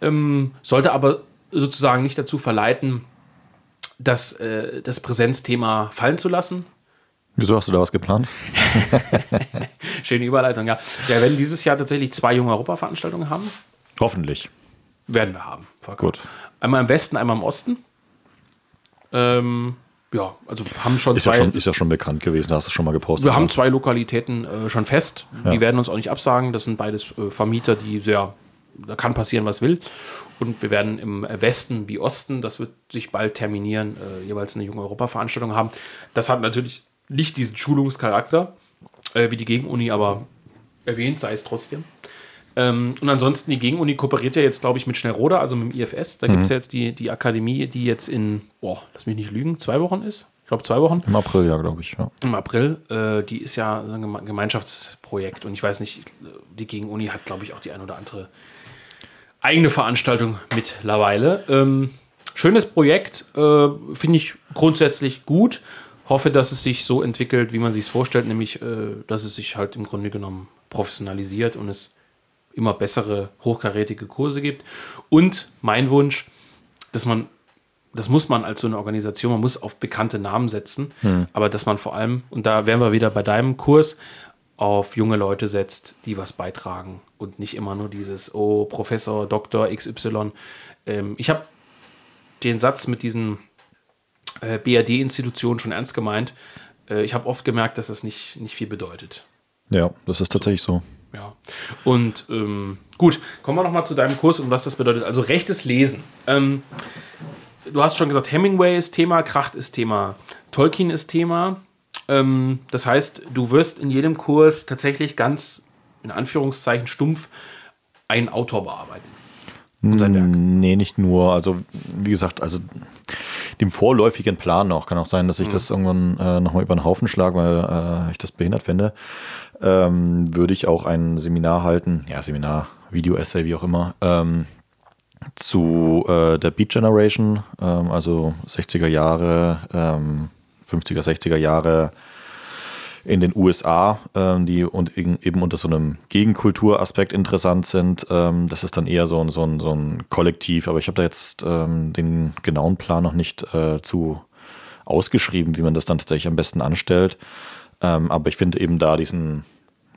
A: Ähm, sollte aber sozusagen nicht dazu verleiten, das, äh, das Präsenzthema fallen zu lassen.
B: Wieso hast du da was geplant? (laughs)
A: Schöne Überleitung, ja. Wir werden dieses Jahr tatsächlich zwei junge Europa-Veranstaltungen haben.
B: Hoffentlich.
A: Werden wir haben.
B: Volker. Gut.
A: Einmal im Westen, einmal im Osten. Ähm, ja, also haben schon
B: ist
A: zwei.
B: Ja schon, ist ja schon bekannt gewesen, hast du schon mal gepostet.
A: Wir haben zwei Lokalitäten äh, schon fest. Ja. Die werden uns auch nicht absagen. Das sind beides äh, Vermieter, die sehr, da kann passieren, was will. Und wir werden im Westen wie Osten, das wird sich bald terminieren, äh, jeweils eine junge Europa-Veranstaltung haben. Das hat natürlich nicht diesen Schulungscharakter äh, wie die Gegenuni, aber erwähnt sei es trotzdem. Ähm, und ansonsten, die Gegenuni kooperiert ja jetzt, glaube ich, mit Schnellroda, also mit dem IFS. Da mhm. gibt es ja jetzt die, die Akademie, die jetzt in, boah, lass mich nicht lügen, zwei Wochen ist. Ich glaube, zwei Wochen.
B: Im April, ja, glaube ich. Ja.
A: Im April. Äh, die ist ja ein Gemeinschaftsprojekt. Und ich weiß nicht, die Gegenuni hat, glaube ich, auch die ein oder andere eigene Veranstaltung mittlerweile. Ähm, schönes Projekt, äh, finde ich grundsätzlich gut hoffe, dass es sich so entwickelt, wie man sich es vorstellt, nämlich, äh, dass es sich halt im Grunde genommen professionalisiert und es immer bessere, hochkarätige Kurse gibt. Und mein Wunsch, dass man, das muss man als so eine Organisation, man muss auf bekannte Namen setzen, hm. aber dass man vor allem, und da wären wir wieder bei deinem Kurs, auf junge Leute setzt, die was beitragen und nicht immer nur dieses, oh, Professor, Doktor XY. Ähm, ich habe den Satz mit diesen äh, BRD-Institutionen schon ernst gemeint. Äh, ich habe oft gemerkt, dass das nicht, nicht viel bedeutet.
B: Ja, das ist tatsächlich so.
A: Ja. Und ähm, gut, kommen wir nochmal zu deinem Kurs und was das bedeutet. Also rechtes Lesen. Ähm, du hast schon gesagt, Hemingway ist Thema, Kracht ist Thema, Tolkien ist Thema. Ähm, das heißt, du wirst in jedem Kurs tatsächlich ganz, in Anführungszeichen, stumpf einen Autor bearbeiten.
B: Und sein Werk. Nee, nicht nur. Also, wie gesagt, also dem vorläufigen Plan noch. Kann auch sein, dass ich mhm. das irgendwann äh, nochmal über den Haufen schlage, weil äh, ich das behindert finde. Ähm, würde ich auch ein Seminar halten, ja, Seminar, Video-Essay, wie auch immer, ähm, zu äh, der Beat Generation, ähm, also 60er Jahre, 50er, ähm, 60er Jahre in den USA, ähm, die und eben unter so einem Gegenkulturaspekt interessant sind. Ähm, das ist dann eher so ein, so ein, so ein Kollektiv, aber ich habe da jetzt ähm, den genauen Plan noch nicht äh, zu ausgeschrieben, wie man das dann tatsächlich am besten anstellt. Ähm, aber ich finde eben da diesen,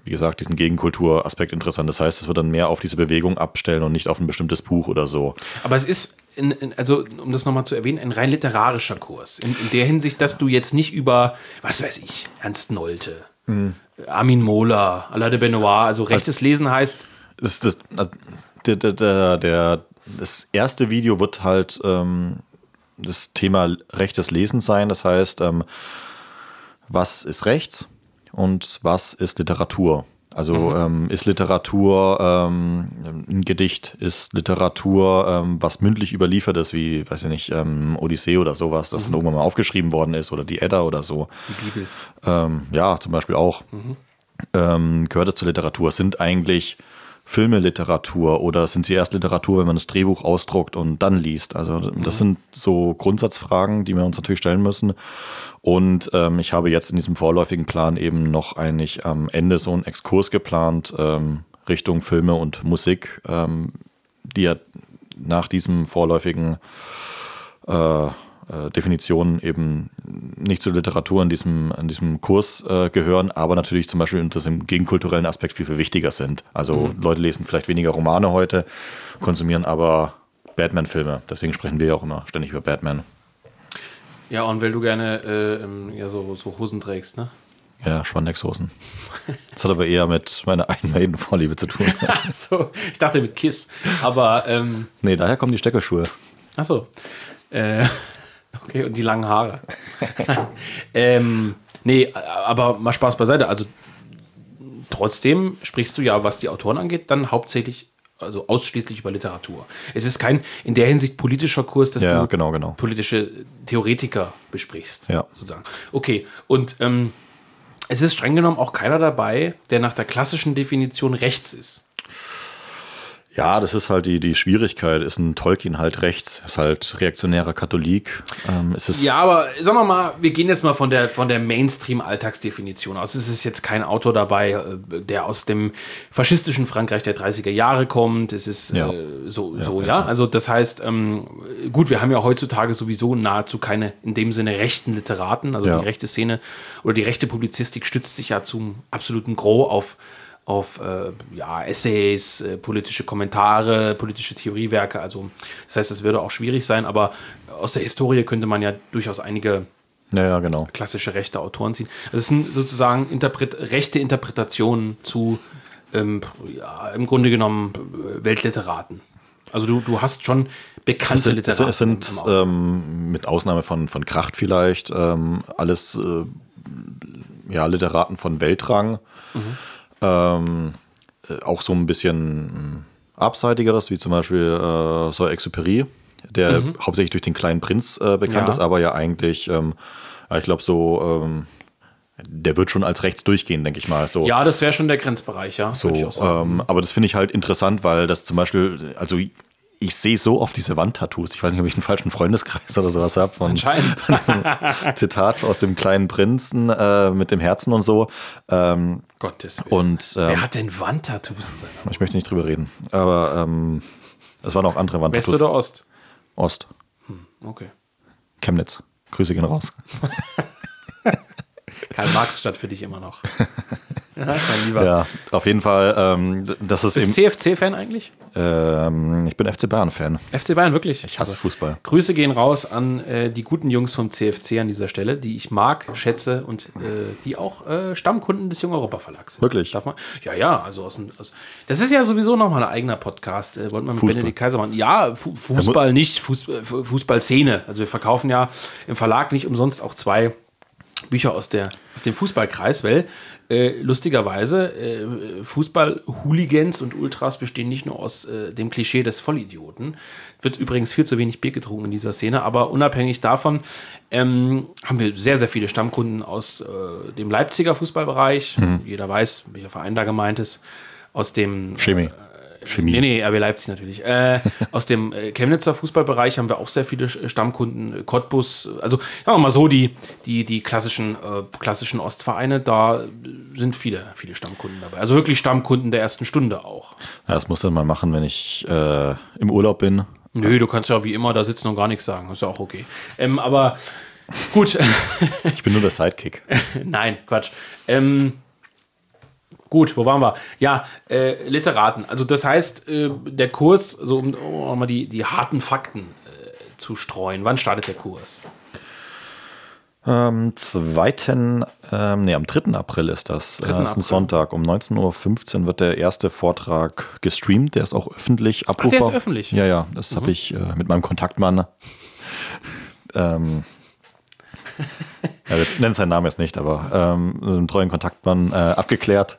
B: wie gesagt, diesen Gegenkulturaspekt interessant. Das heißt, es wird dann mehr auf diese Bewegung abstellen und nicht auf ein bestimmtes Buch oder so.
A: Aber es ist in, in, also um das nochmal zu erwähnen, ein rein literarischer Kurs. In, in, der Hinsicht, dass du jetzt nicht über, was weiß ich, Ernst Nolte, mhm. Armin Mohler, Alain de Benoit, also rechtes also, Lesen heißt.
B: Das, das, also, der, der, der, das erste Video wird halt ähm, das Thema rechtes Lesen sein. Das heißt, ähm, was ist rechts und was ist Literatur? Also mhm. ähm, ist Literatur ähm, ein Gedicht, ist Literatur, ähm, was mündlich überliefert ist, wie, weiß ich nicht, ähm, Odyssee oder sowas, das mhm. dann irgendwann mal aufgeschrieben worden ist oder die Edda oder so. Die Bibel. Ähm, ja, zum Beispiel auch. Mhm. Ähm, gehört es zur Literatur? Sind eigentlich Filme Literatur oder sind sie erst Literatur, wenn man das Drehbuch ausdruckt und dann liest? Also das mhm. sind so Grundsatzfragen, die wir uns natürlich stellen müssen. Und ähm, ich habe jetzt in diesem vorläufigen Plan eben noch eigentlich am Ende so einen Exkurs geplant ähm, Richtung Filme und Musik, ähm, die ja nach diesem vorläufigen äh, äh, Definitionen eben nicht zur Literatur in diesem, in diesem Kurs äh, gehören, aber natürlich zum Beispiel unter dem gegenkulturellen Aspekt viel, viel wichtiger sind. Also mhm. Leute lesen vielleicht weniger Romane heute, konsumieren aber Batman-Filme. Deswegen sprechen wir ja auch immer ständig über Batman.
A: Ja, und weil du gerne äh, ja, so, so Hosen trägst, ne?
B: Ja, Spandex-Hosen. Das hat aber eher mit meiner eigenen Vorliebe zu tun. (laughs)
A: so, ich dachte mit Kiss, aber. Ähm,
B: nee, daher kommen die Steckelschuhe.
A: Achso. Äh, okay, und die langen Haare. (laughs) ähm, nee, aber mal Spaß beiseite. Also, trotzdem sprichst du ja, was die Autoren angeht, dann hauptsächlich also ausschließlich über Literatur. Es ist kein in der Hinsicht politischer Kurs, dass
B: ja,
A: du
B: genau, genau.
A: politische Theoretiker besprichst.
B: Ja.
A: Sozusagen. Okay, und ähm, es ist streng genommen auch keiner dabei, der nach der klassischen Definition rechts ist.
B: Ja, das ist halt die, die Schwierigkeit. Ist ein Tolkien halt rechts, ist halt reaktionärer Katholik. Ähm, ist es
A: Ja, aber sagen wir mal, wir gehen jetzt mal von der, von der Mainstream-Alltagsdefinition aus. Es ist jetzt kein Autor dabei, äh, der aus dem faschistischen Frankreich der 30er Jahre kommt. Es ist
B: Ja.
A: äh, so, ja, so, ja. Also das heißt, ähm, gut, wir haben ja heutzutage sowieso nahezu keine in dem Sinne rechten Literaten. Also
B: Ja.
A: die rechte Szene oder die rechte Publizistik stützt sich ja zum absoluten Gros auf auf äh, ja, Essays, äh, politische Kommentare, politische Theoriewerke. Also das heißt, das würde auch schwierig sein, aber aus der Historie könnte man ja durchaus einige
B: ja, ja, genau.
A: klassische rechte Autoren ziehen. Also es sind sozusagen Interpret rechte Interpretationen zu ähm, ja, im Grunde genommen äh, Weltliteraten. Also du, du hast schon bekannte
B: Es sind, es,
A: Literaten.
B: es sind ähm, mit Ausnahme von, von Kracht vielleicht ähm, alles äh, ja, Literaten von Weltrang. Ähm, äh, auch so ein bisschen mh, abseitigeres, wie zum Beispiel äh, Sir Exupéry, der hauptsächlich durch den kleinen Prinz äh, bekannt
A: Ja.
B: ist, aber ja eigentlich, ähm, ich glaube, so, ähm, der wird schon als rechts durchgehen, denke ich mal. So.
A: ja, das wäre schon der Grenzbereich, ja.
B: So, ähm, aber das finde ich halt interessant, weil das zum Beispiel, also ich sehe so oft diese Wandtattoos. Ich weiß nicht, ob ich einen falschen Freundeskreis oder sowas habe von
A: Anscheinend. (laughs)
B: Zitat aus dem kleinen Prinzen äh, mit dem Herzen und so. Ähm,
A: Gottes Willen.
B: und ähm,
A: Wer hat denn Wandtattoos in seiner
B: ich möchte nicht drüber reden. Aber ähm, es waren auch andere
A: West
B: Wandtattoos.
A: oder Ost?
B: Ost.
A: Okay.
B: Chemnitz. Grüße gehen raus. (laughs)
A: Karl-Marx-Stadt für dich immer noch. (laughs) ja.
B: Ja, auf jeden Fall. Ähm, das ist
A: Bist
B: eben.
A: CFC-Fan eigentlich?
B: Ähm, ich bin FC Bayern-Fan.
A: FC Bayern, wirklich?
B: Ich hasse Fußball.
A: Grüße gehen raus an äh, die guten Jungs vom CFC an dieser Stelle, die ich mag, schätze und äh, die auch äh, Stammkunden des Jung Europa Verlags sind.
B: Wirklich?
A: Darf man? Ja, ja, also aus, aus Das ist ja sowieso nochmal ein eigener Podcast. Äh, wollten wir mit
B: Fußball.
A: Benedikt Kaiser machen. Ja, Fu Fußball nicht, Fuß äh, Fu- Fußballszene. Also wir verkaufen ja im Verlag nicht umsonst auch zwei Bücher aus, der, aus dem Fußballkreis, weil äh, lustigerweise äh, Fußball-Hooligans und Ultras bestehen nicht nur aus äh, dem Klischee des Vollidioten. Wird übrigens viel zu wenig Bier getrunken in dieser Szene, aber unabhängig davon ähm, haben wir sehr, sehr viele Stammkunden aus äh, dem Leipziger Fußballbereich. Jeder weiß, welcher Verein da gemeint ist. Aus dem
B: Chemie. Chemie.
A: Nee, nee, RB Leipzig natürlich. Äh, (laughs) aus dem äh, Chemnitzer Fußballbereich haben wir auch sehr viele Stammkunden. Cottbus, also sagen wir mal so, die, die, die klassischen, äh, klassischen Ostvereine, da sind viele, viele Stammkunden dabei. Also wirklich Stammkunden der ersten Stunde auch.
B: Ja, das muss ich mal machen, wenn ich äh, im Urlaub bin.
A: Nö, du kannst ja wie immer da sitzen und gar nichts sagen. Ist ja auch okay. Ähm, aber gut,
B: Ich bin nur der Sidekick. (laughs)
A: nein, Quatsch. Ähm, gut, wo waren wir? Ja, äh, Literaten. Also das heißt, äh, der Kurs, so um, um mal die, die harten Fakten äh, zu streuen. Wann startet der Kurs?
B: Am 2., ähm, nee, am 3. April ist das. Äh,
A: 3.
B: das ist ein
A: April.
B: Sonntag. Um 19.15 Uhr wird der erste Vortrag gestreamt. Der ist auch öffentlich abrufbar.
A: der ist öffentlich?
B: Ja, ja. Das habe ich äh, mit meinem Kontaktmann. (laughs) ähm, (laughs) ja, wir nennen seinen Namen jetzt nicht, aber ähm, mit einem treuen Kontaktmann äh, abgeklärt.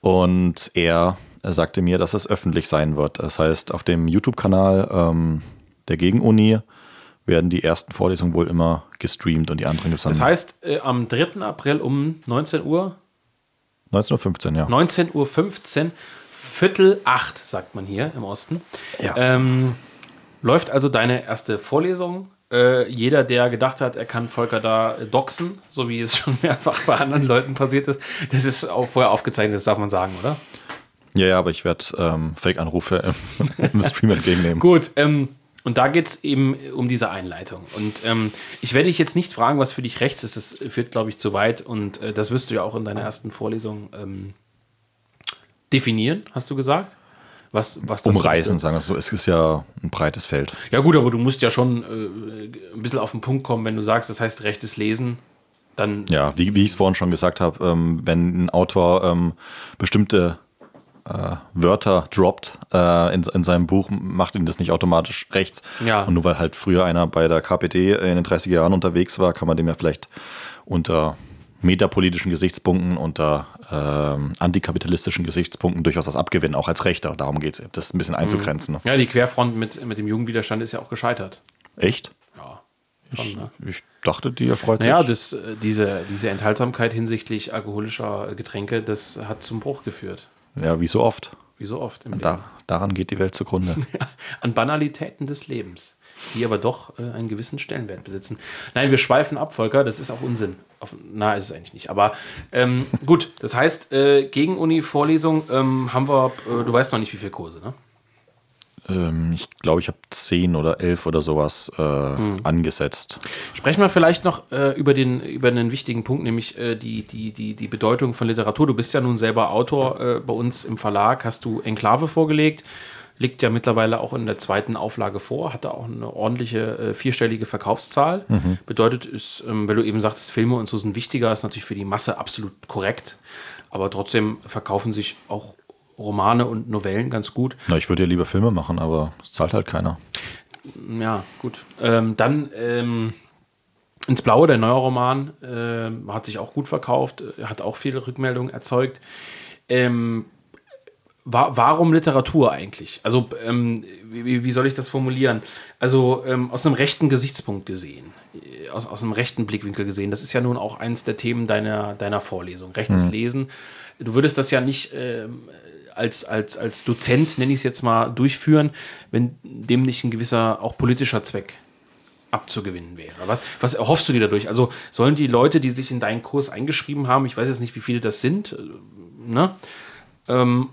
B: Und er sagte mir, dass es öffentlich sein wird. Das heißt, auf dem YouTube-Kanal ähm, der Gegenuni werden die ersten Vorlesungen wohl immer gestreamt und die anderen gibt es dann
A: Das heißt, äh, am 3. April um 19 Uhr,
B: 19.15 Uhr, ja.
A: 19.15 Uhr, Viertel acht, sagt man hier im Osten,
B: Ja.
A: ähm, läuft also deine erste Vorlesung. Äh, jeder, der gedacht hat, er kann Volker da äh, doxen, so wie es (laughs) schon mehrfach bei anderen Leuten passiert ist, das ist auch vorher aufgezeichnet, das darf man sagen, oder?
B: Ja, ja, aber ich werde ähm, Fake-Anrufe im, (laughs) im Stream entgegennehmen.
A: Gut, ähm, und da geht es eben um diese Einleitung. Und ähm, ich werde dich jetzt nicht fragen, was für dich rechts ist. Das führt, glaube ich, zu weit. Und äh, das wirst du ja auch in deiner ersten Vorlesung ähm, definieren, hast du gesagt? Was, was das
B: Umreißen, sagen wir es so. Es ist ja ein breites Feld.
A: Ja, gut, aber du musst ja schon äh, ein bisschen auf den Punkt kommen, wenn du sagst, das heißt rechtes Lesen, dann.
B: Ja, wie, wie ich es vorhin schon gesagt habe, ähm, wenn ein Autor ähm, bestimmte äh, Wörter droppt äh, in, in seinem Buch, macht ihn das nicht automatisch rechts.
A: Ja.
B: Und nur weil halt früher einer bei der KPD in den 30er Jahren unterwegs war, kann man dem ja vielleicht unter metapolitischen Gesichtspunkten, unter ähm, antikapitalistischen Gesichtspunkten durchaus was abgewinnen, auch als Rechter. Darum geht es, das ein bisschen einzugrenzen. Ne?
A: Ja, die Querfront mit, mit dem Jugendwiderstand ist ja auch gescheitert.
B: Echt?
A: Ja. Schon, ne?
B: Ich dachte, die erfreut
A: Naja,
B: sich.
A: das, äh, diese, diese Enthaltsamkeit hinsichtlich alkoholischer Getränke, das hat zum Bruch geführt.
B: Ja, wie so oft.
A: wie so oft
B: im da, Daran geht die Welt zugrunde. (laughs)
A: An Banalitäten des Lebens, die aber doch äh, einen gewissen Stellenwert besitzen. Nein, wir schweifen ab, Volker, das ist auch Unsinn. Auf, na, ist es eigentlich nicht. Aber ähm, (laughs) gut, das heißt, äh, gegen Uni-Vorlesung ähm, haben wir, äh, du weißt noch nicht, wie viele Kurse, ne?
B: Ähm, ich glaube, ich habe zehn oder elf oder sowas äh, hm. angesetzt.
A: Sprechen wir vielleicht noch äh, über, den, über einen wichtigen Punkt, nämlich äh, die, die, die, die Bedeutung von Literatur. Du bist ja nun selber Autor bei uns im Verlag, hast du Enklave vorgelegt, liegt ja mittlerweile auch in der zweiten Auflage vor, hatte auch eine ordentliche äh, vierstellige Verkaufszahl. Mhm. Bedeutet, ist, ähm, weil du eben sagtest, Filme und so sind wichtiger, ist natürlich für die Masse absolut korrekt. Aber trotzdem verkaufen sich auch Romane und Novellen ganz gut.
B: Na, ich würde ja lieber Filme machen, aber es zahlt halt keiner.
A: Ja, gut. Ähm, dann ähm, ins Blaue, der neue Roman, äh, hat sich auch gut verkauft, hat auch viele Rückmeldungen erzeugt. Ähm, wa warum Literatur eigentlich? Also, ähm, wie, wie, soll ich das formulieren? Also, ähm, aus einem rechten Gesichtspunkt gesehen, aus, aus einem rechten Blickwinkel gesehen, das ist ja nun auch eins der Themen deiner, deiner Vorlesung, rechtes mhm. Lesen. Du würdest das ja nicht ähm, als, als, als Dozent, nenne ich es jetzt mal, durchführen, wenn dem nicht ein gewisser auch politischer Zweck abzugewinnen wäre. Was, was erhoffst du dir dadurch? Also sollen die Leute, die sich in deinen Kurs eingeschrieben haben, ich weiß jetzt nicht, wie viele das sind, äh, ne? Ähm,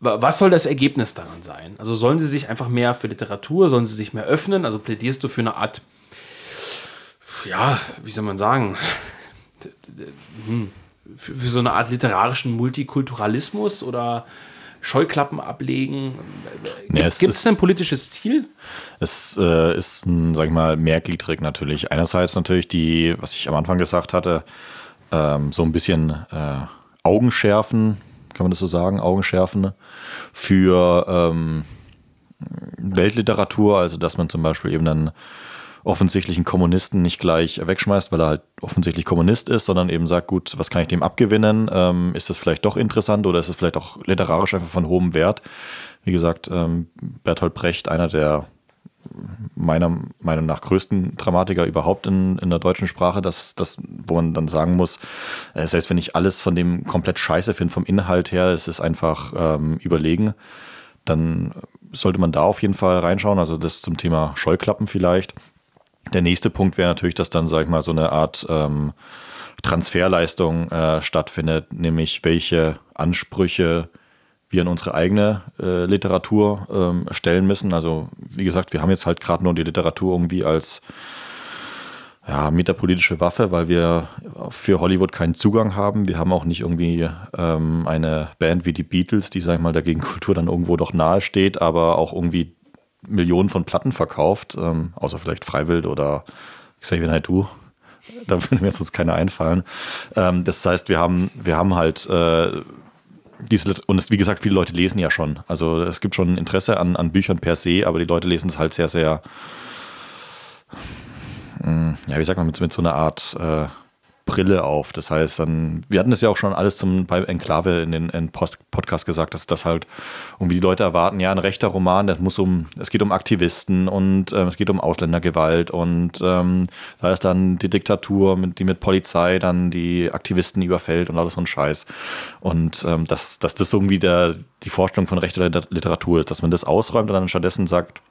A: was soll das Ergebnis daran sein? Also sollen sie sich einfach mehr für Literatur, sollen sie sich mehr öffnen? Also plädierst du für eine Art, ja, wie soll man sagen, hm, für, für so eine Art literarischen Multikulturalismus oder Scheuklappen ablegen?
B: Gibt es ein politisches Ziel? Es äh, ist, ein, sag ich mal, mehrgliedrig natürlich. Einerseits natürlich die, was ich am Anfang gesagt hatte, ähm, so ein bisschen äh, Augenschärfen, kann man das so sagen, Augenschärfen für ähm, Weltliteratur, also dass man zum Beispiel eben dann offensichtlichen Kommunisten nicht gleich wegschmeißt, weil er halt offensichtlich Kommunist ist, sondern eben sagt, gut, was kann ich dem abgewinnen? Ähm, ist das vielleicht doch interessant oder ist es vielleicht auch literarisch einfach von hohem Wert? Wie gesagt, ähm, Bertolt Brecht, einer der meiner Meinung nach größten Dramatiker überhaupt in, in der deutschen Sprache, dass das, wo man dann sagen muss, äh, selbst wenn ich alles von dem komplett scheiße finde, vom Inhalt her, es ist einfach ähm, überlegen, dann sollte man da auf jeden Fall reinschauen. Also das zum Thema Scheuklappen vielleicht. Der nächste Punkt wäre natürlich, dass dann, sag ich mal, so eine Art ähm, Transferleistung äh, stattfindet, nämlich welche Ansprüche wir an unsere eigene äh, Literatur ähm, stellen müssen. Also, wie gesagt, wir haben jetzt halt gerade nur die Literatur irgendwie als ja, metapolitische Waffe, weil wir für Hollywood keinen Zugang haben. Wir haben auch nicht irgendwie ähm, eine Band wie die Beatles, die, sag ich mal, der Gegenkultur dann irgendwo doch nahe steht, aber auch irgendwie Millionen von Platten verkauft, ähm, außer vielleicht Freiwild oder Xavier Naidoo. Da (laughs) würde mir sonst keiner einfallen. Ähm, das heißt, wir haben, wir haben halt äh, und wie gesagt, viele Leute lesen ja schon. Also es gibt schon Interesse an, an Büchern per se, aber die Leute lesen es halt sehr, sehr, hm, ja, wie sagt man, mit, mit so einer Art äh, Brille auf. Das heißt, dann, wir hatten das ja auch schon alles zum, bei Enklave in den in Post, Podcast gesagt, dass das halt irgendwie die Leute erwarten, ja, ein rechter Roman, das muss um, es geht um Aktivisten und ähm, es geht um Ausländergewalt und ähm, da ist dann die Diktatur, mit, die mit Polizei dann die Aktivisten überfällt und alles so ein Scheiß. Und ähm, dass, dass das irgendwie der, die Vorstellung von rechter Literatur ist, dass man das ausräumt und dann stattdessen sagt,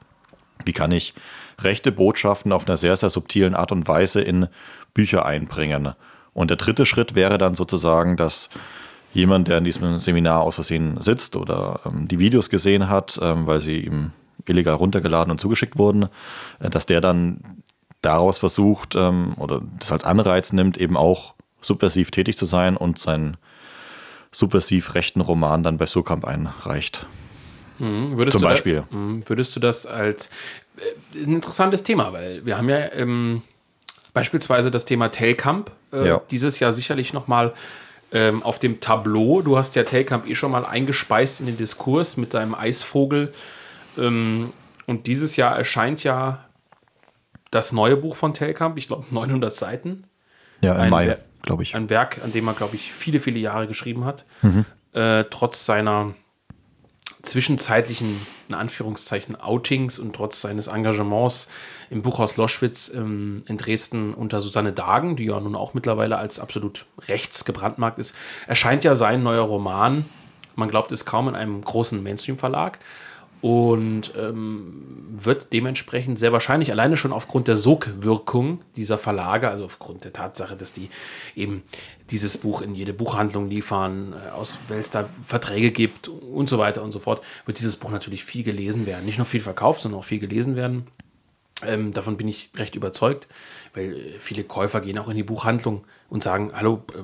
B: wie kann ich rechte Botschaften auf einer sehr, sehr subtilen Art und Weise in Bücher einbringen. Und der dritte Schritt wäre dann sozusagen, dass jemand, der in diesem Seminar aus Versehen sitzt oder ähm, die Videos gesehen hat, ähm, weil sie ihm illegal runtergeladen und zugeschickt wurden, äh, dass der dann daraus versucht ähm, oder das als Anreiz nimmt, eben auch subversiv tätig zu sein und seinen subversiv rechten Roman dann bei Surkamp einreicht.
A: Mhm. Zum Beispiel. Da, mhm. würdest du das als äh, ein interessantes Thema, weil wir haben ja ähm, Beispielsweise das Thema Telkamp, äh, ja. dieses Jahr sicherlich nochmal ähm, auf dem Tableau. Du hast ja Telkamp eh schon mal eingespeist in den Diskurs mit seinem Eisvogel. Ähm, und dieses Jahr erscheint ja das neue Buch von Telkamp, ich glaube 900 Seiten.
B: Ja, im ein Mai, glaube ich.
A: Ein Werk, an dem er, glaube ich, viele, viele Jahre geschrieben hat. Mhm. Äh, trotz seiner zwischenzeitlichen, in Anführungszeichen, Outings und trotz seines Engagements im Buchhaus Loschwitz ähm, in Dresden unter Susanne Dagen, die ja nun auch mittlerweile als absolut rechts gebrandmarkt ist, erscheint ja sein neuer Roman. Man glaubt es kaum in einem großen Mainstream-Verlag und ähm, wird dementsprechend sehr wahrscheinlich alleine schon aufgrund der Sogwirkung dieser Verlage, also aufgrund der Tatsache, dass die eben dieses Buch in jede Buchhandlung liefern, äh, aus weil es da Verträge gibt und so weiter und so fort, wird dieses Buch natürlich viel gelesen werden. Nicht nur viel verkauft, sondern auch viel gelesen werden. Ähm, davon bin ich recht überzeugt, weil äh, viele Käufer gehen auch in die Buchhandlung und sagen, hallo, äh,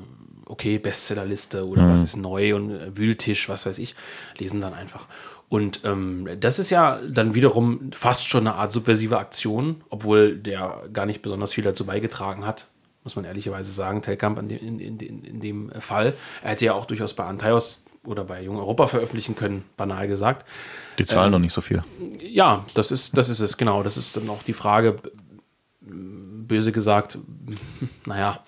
A: okay, Bestsellerliste oder mhm. was ist neu und äh, Wühltisch, was weiß ich, lesen dann einfach. Und ähm, das ist ja dann wiederum fast schon eine Art subversive Aktion, obwohl der gar nicht besonders viel dazu beigetragen hat, muss man ehrlicherweise sagen, Telkamp in, in, in, in dem Fall. Er hätte ja auch durchaus bei Antaios oder bei Jung Europa veröffentlichen können, banal gesagt.
B: Die zahlen ähm, noch nicht so viel.
A: Ja, das ist, das ist es, genau. Das ist dann auch die Frage, böse gesagt, (laughs) naja,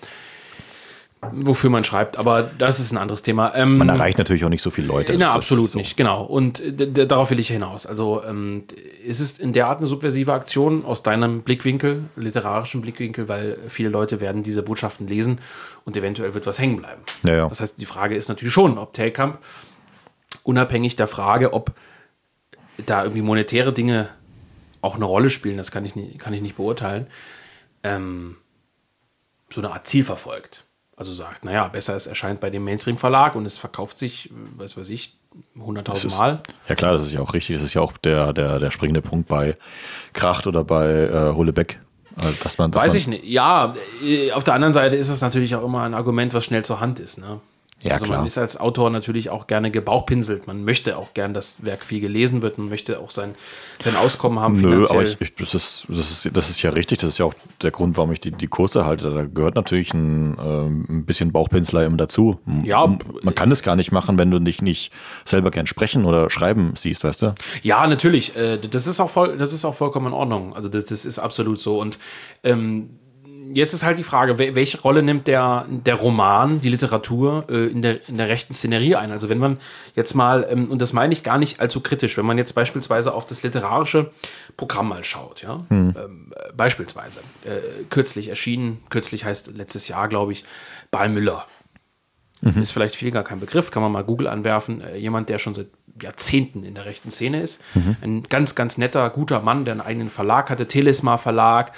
A: wofür man schreibt, aber das ist ein anderes Thema.
B: Ähm, man erreicht natürlich auch nicht so viele Leute.
A: Na, absolut so. nicht, genau. Und darauf will ich hinaus. Also ähm, ist es in der Art eine subversive Aktion aus deinem Blickwinkel, literarischen Blickwinkel, weil viele Leute werden diese Botschaften lesen und eventuell wird was hängen bleiben.
B: Ja, ja.
A: Das heißt, die Frage ist natürlich schon, ob Telkamp unabhängig der Frage, ob da irgendwie monetäre Dinge auch eine Rolle spielen, das kann ich, nie, kann ich nicht beurteilen, ähm, so eine Art Ziel verfolgt. Also sagt, naja, besser es erscheint bei dem Mainstream-Verlag und es verkauft sich, was weiß ich, 100.000 Mal.
B: Ja klar, das ist ja auch richtig. Das ist ja auch der, der, der springende Punkt bei Kracht oder bei äh, Hullebeck.
A: Äh, dass man, dass Weiß man ich nicht. Ja, äh, auf der anderen Seite ist es natürlich auch immer ein Argument, was schnell zur Hand ist. Ne? Ja, also klar. man ist als Autor natürlich auch gerne gebauchpinselt. Man möchte auch gern, dass Werk viel gelesen wird. Man möchte auch sein, sein Auskommen haben.
B: Nö, finanziell. aber ich, ich, das, ist, das, ist, das ist ja richtig. Das ist ja auch der Grund, warum ich die, die Kurse halte. Da gehört natürlich ein, äh, ein bisschen Bauchpinselei immer dazu. Ja. Man kann das gar nicht machen, wenn du dich nicht selber gern sprechen oder schreiben siehst, weißt du?
A: Ja, natürlich. Äh, das ist auch, voll, das ist auch vollkommen in Ordnung. Also das, das ist absolut so. Und ähm, jetzt ist halt die Frage, welche Rolle nimmt der, der Roman, die Literatur äh, in, der, in der rechten Szenerie ein? Also wenn man jetzt mal, ähm, und das meine ich gar nicht allzu kritisch, wenn man jetzt beispielsweise auf das literarische Programm mal schaut, ja, hm. ähm, äh, beispielsweise, äh, kürzlich erschienen, kürzlich heißt letztes Jahr, glaube ich, Ball Müller. Mhm. Ist vielleicht viel gar kein Begriff, kann man mal Google anwerfen. Äh, jemand, der schon seit Jahrzehnten in der rechten Szene ist. Mhm. Ein ganz, ganz netter, guter Mann, der einen eigenen Verlag hatte, Telesma Verlag.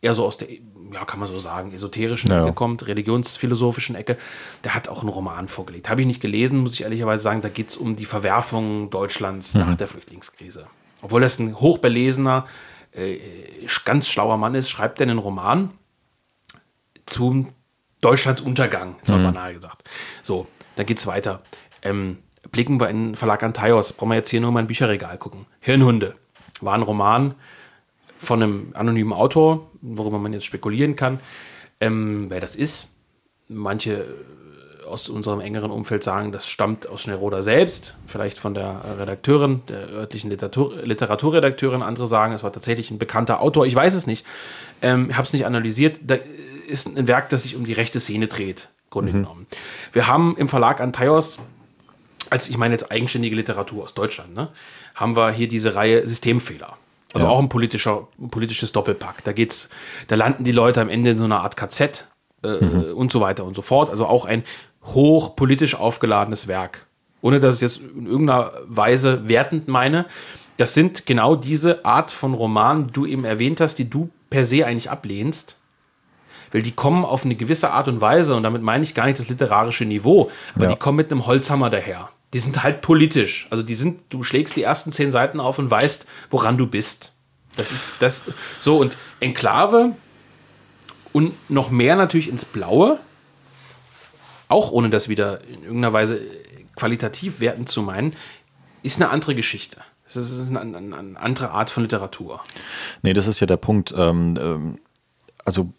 A: Er so aus der ja, kann man so sagen, esoterischen ja. Ecke kommt, religionsphilosophischen Ecke, der hat auch einen Roman vorgelegt. Habe ich nicht gelesen, muss ich ehrlicherweise sagen. Da geht es um die Verwerfung Deutschlands mhm. nach der Flüchtlingskrise. Obwohl das ein hochbelesener, äh, ganz schlauer Mann ist, schreibt er einen Roman zum Deutschlands Untergang, mal mhm. banal gesagt. So, dann geht es weiter. Ähm, blicken wir in den Verlag Antaios, brauchen wir jetzt hier nur mal ein Bücherregal gucken. Hirnhunde war ein Roman von einem anonymen Autor, worüber man jetzt spekulieren kann, ähm, wer das ist. Manche aus unserem engeren Umfeld sagen, das stammt aus Schnellroder selbst, vielleicht von der Redakteurin, der örtlichen Literatur Literaturredakteurin. Andere sagen, es war tatsächlich ein bekannter Autor. Ich weiß es nicht. Ähm, habe es nicht analysiert. Da ist ein Werk, das sich um die rechte Szene dreht, Grunde mhm. genommen. Wir haben im Verlag Antaios, als ich meine jetzt eigenständige Literatur aus Deutschland, ne, haben wir hier diese Reihe Systemfehler. Also ja. auch ein politischer, ein politisches Doppelpack. Da geht's, da landen die Leute am Ende in so einer Art KZ äh, mhm. und so weiter und so fort. Also auch ein hochpolitisch aufgeladenes Werk. Ohne dass ich es jetzt in irgendeiner Weise wertend meine. Das sind genau diese Art von Romanen, die du eben erwähnt hast, die du per se eigentlich ablehnst. Weil die kommen auf eine gewisse Art und Weise, und damit meine ich gar nicht das literarische Niveau, aber ja. die kommen mit einem Holzhammer daher die sind halt politisch. Also die sind, du schlägst die ersten zehn Seiten auf und weißt, woran du bist. Das ist das so und Enklave und noch mehr natürlich ins Blaue, auch ohne das wieder in irgendeiner Weise qualitativ wertend zu meinen, ist eine andere Geschichte. Das ist eine, eine, eine andere Art von Literatur.
B: Nee, das ist ja der Punkt. Ähm, ähm, also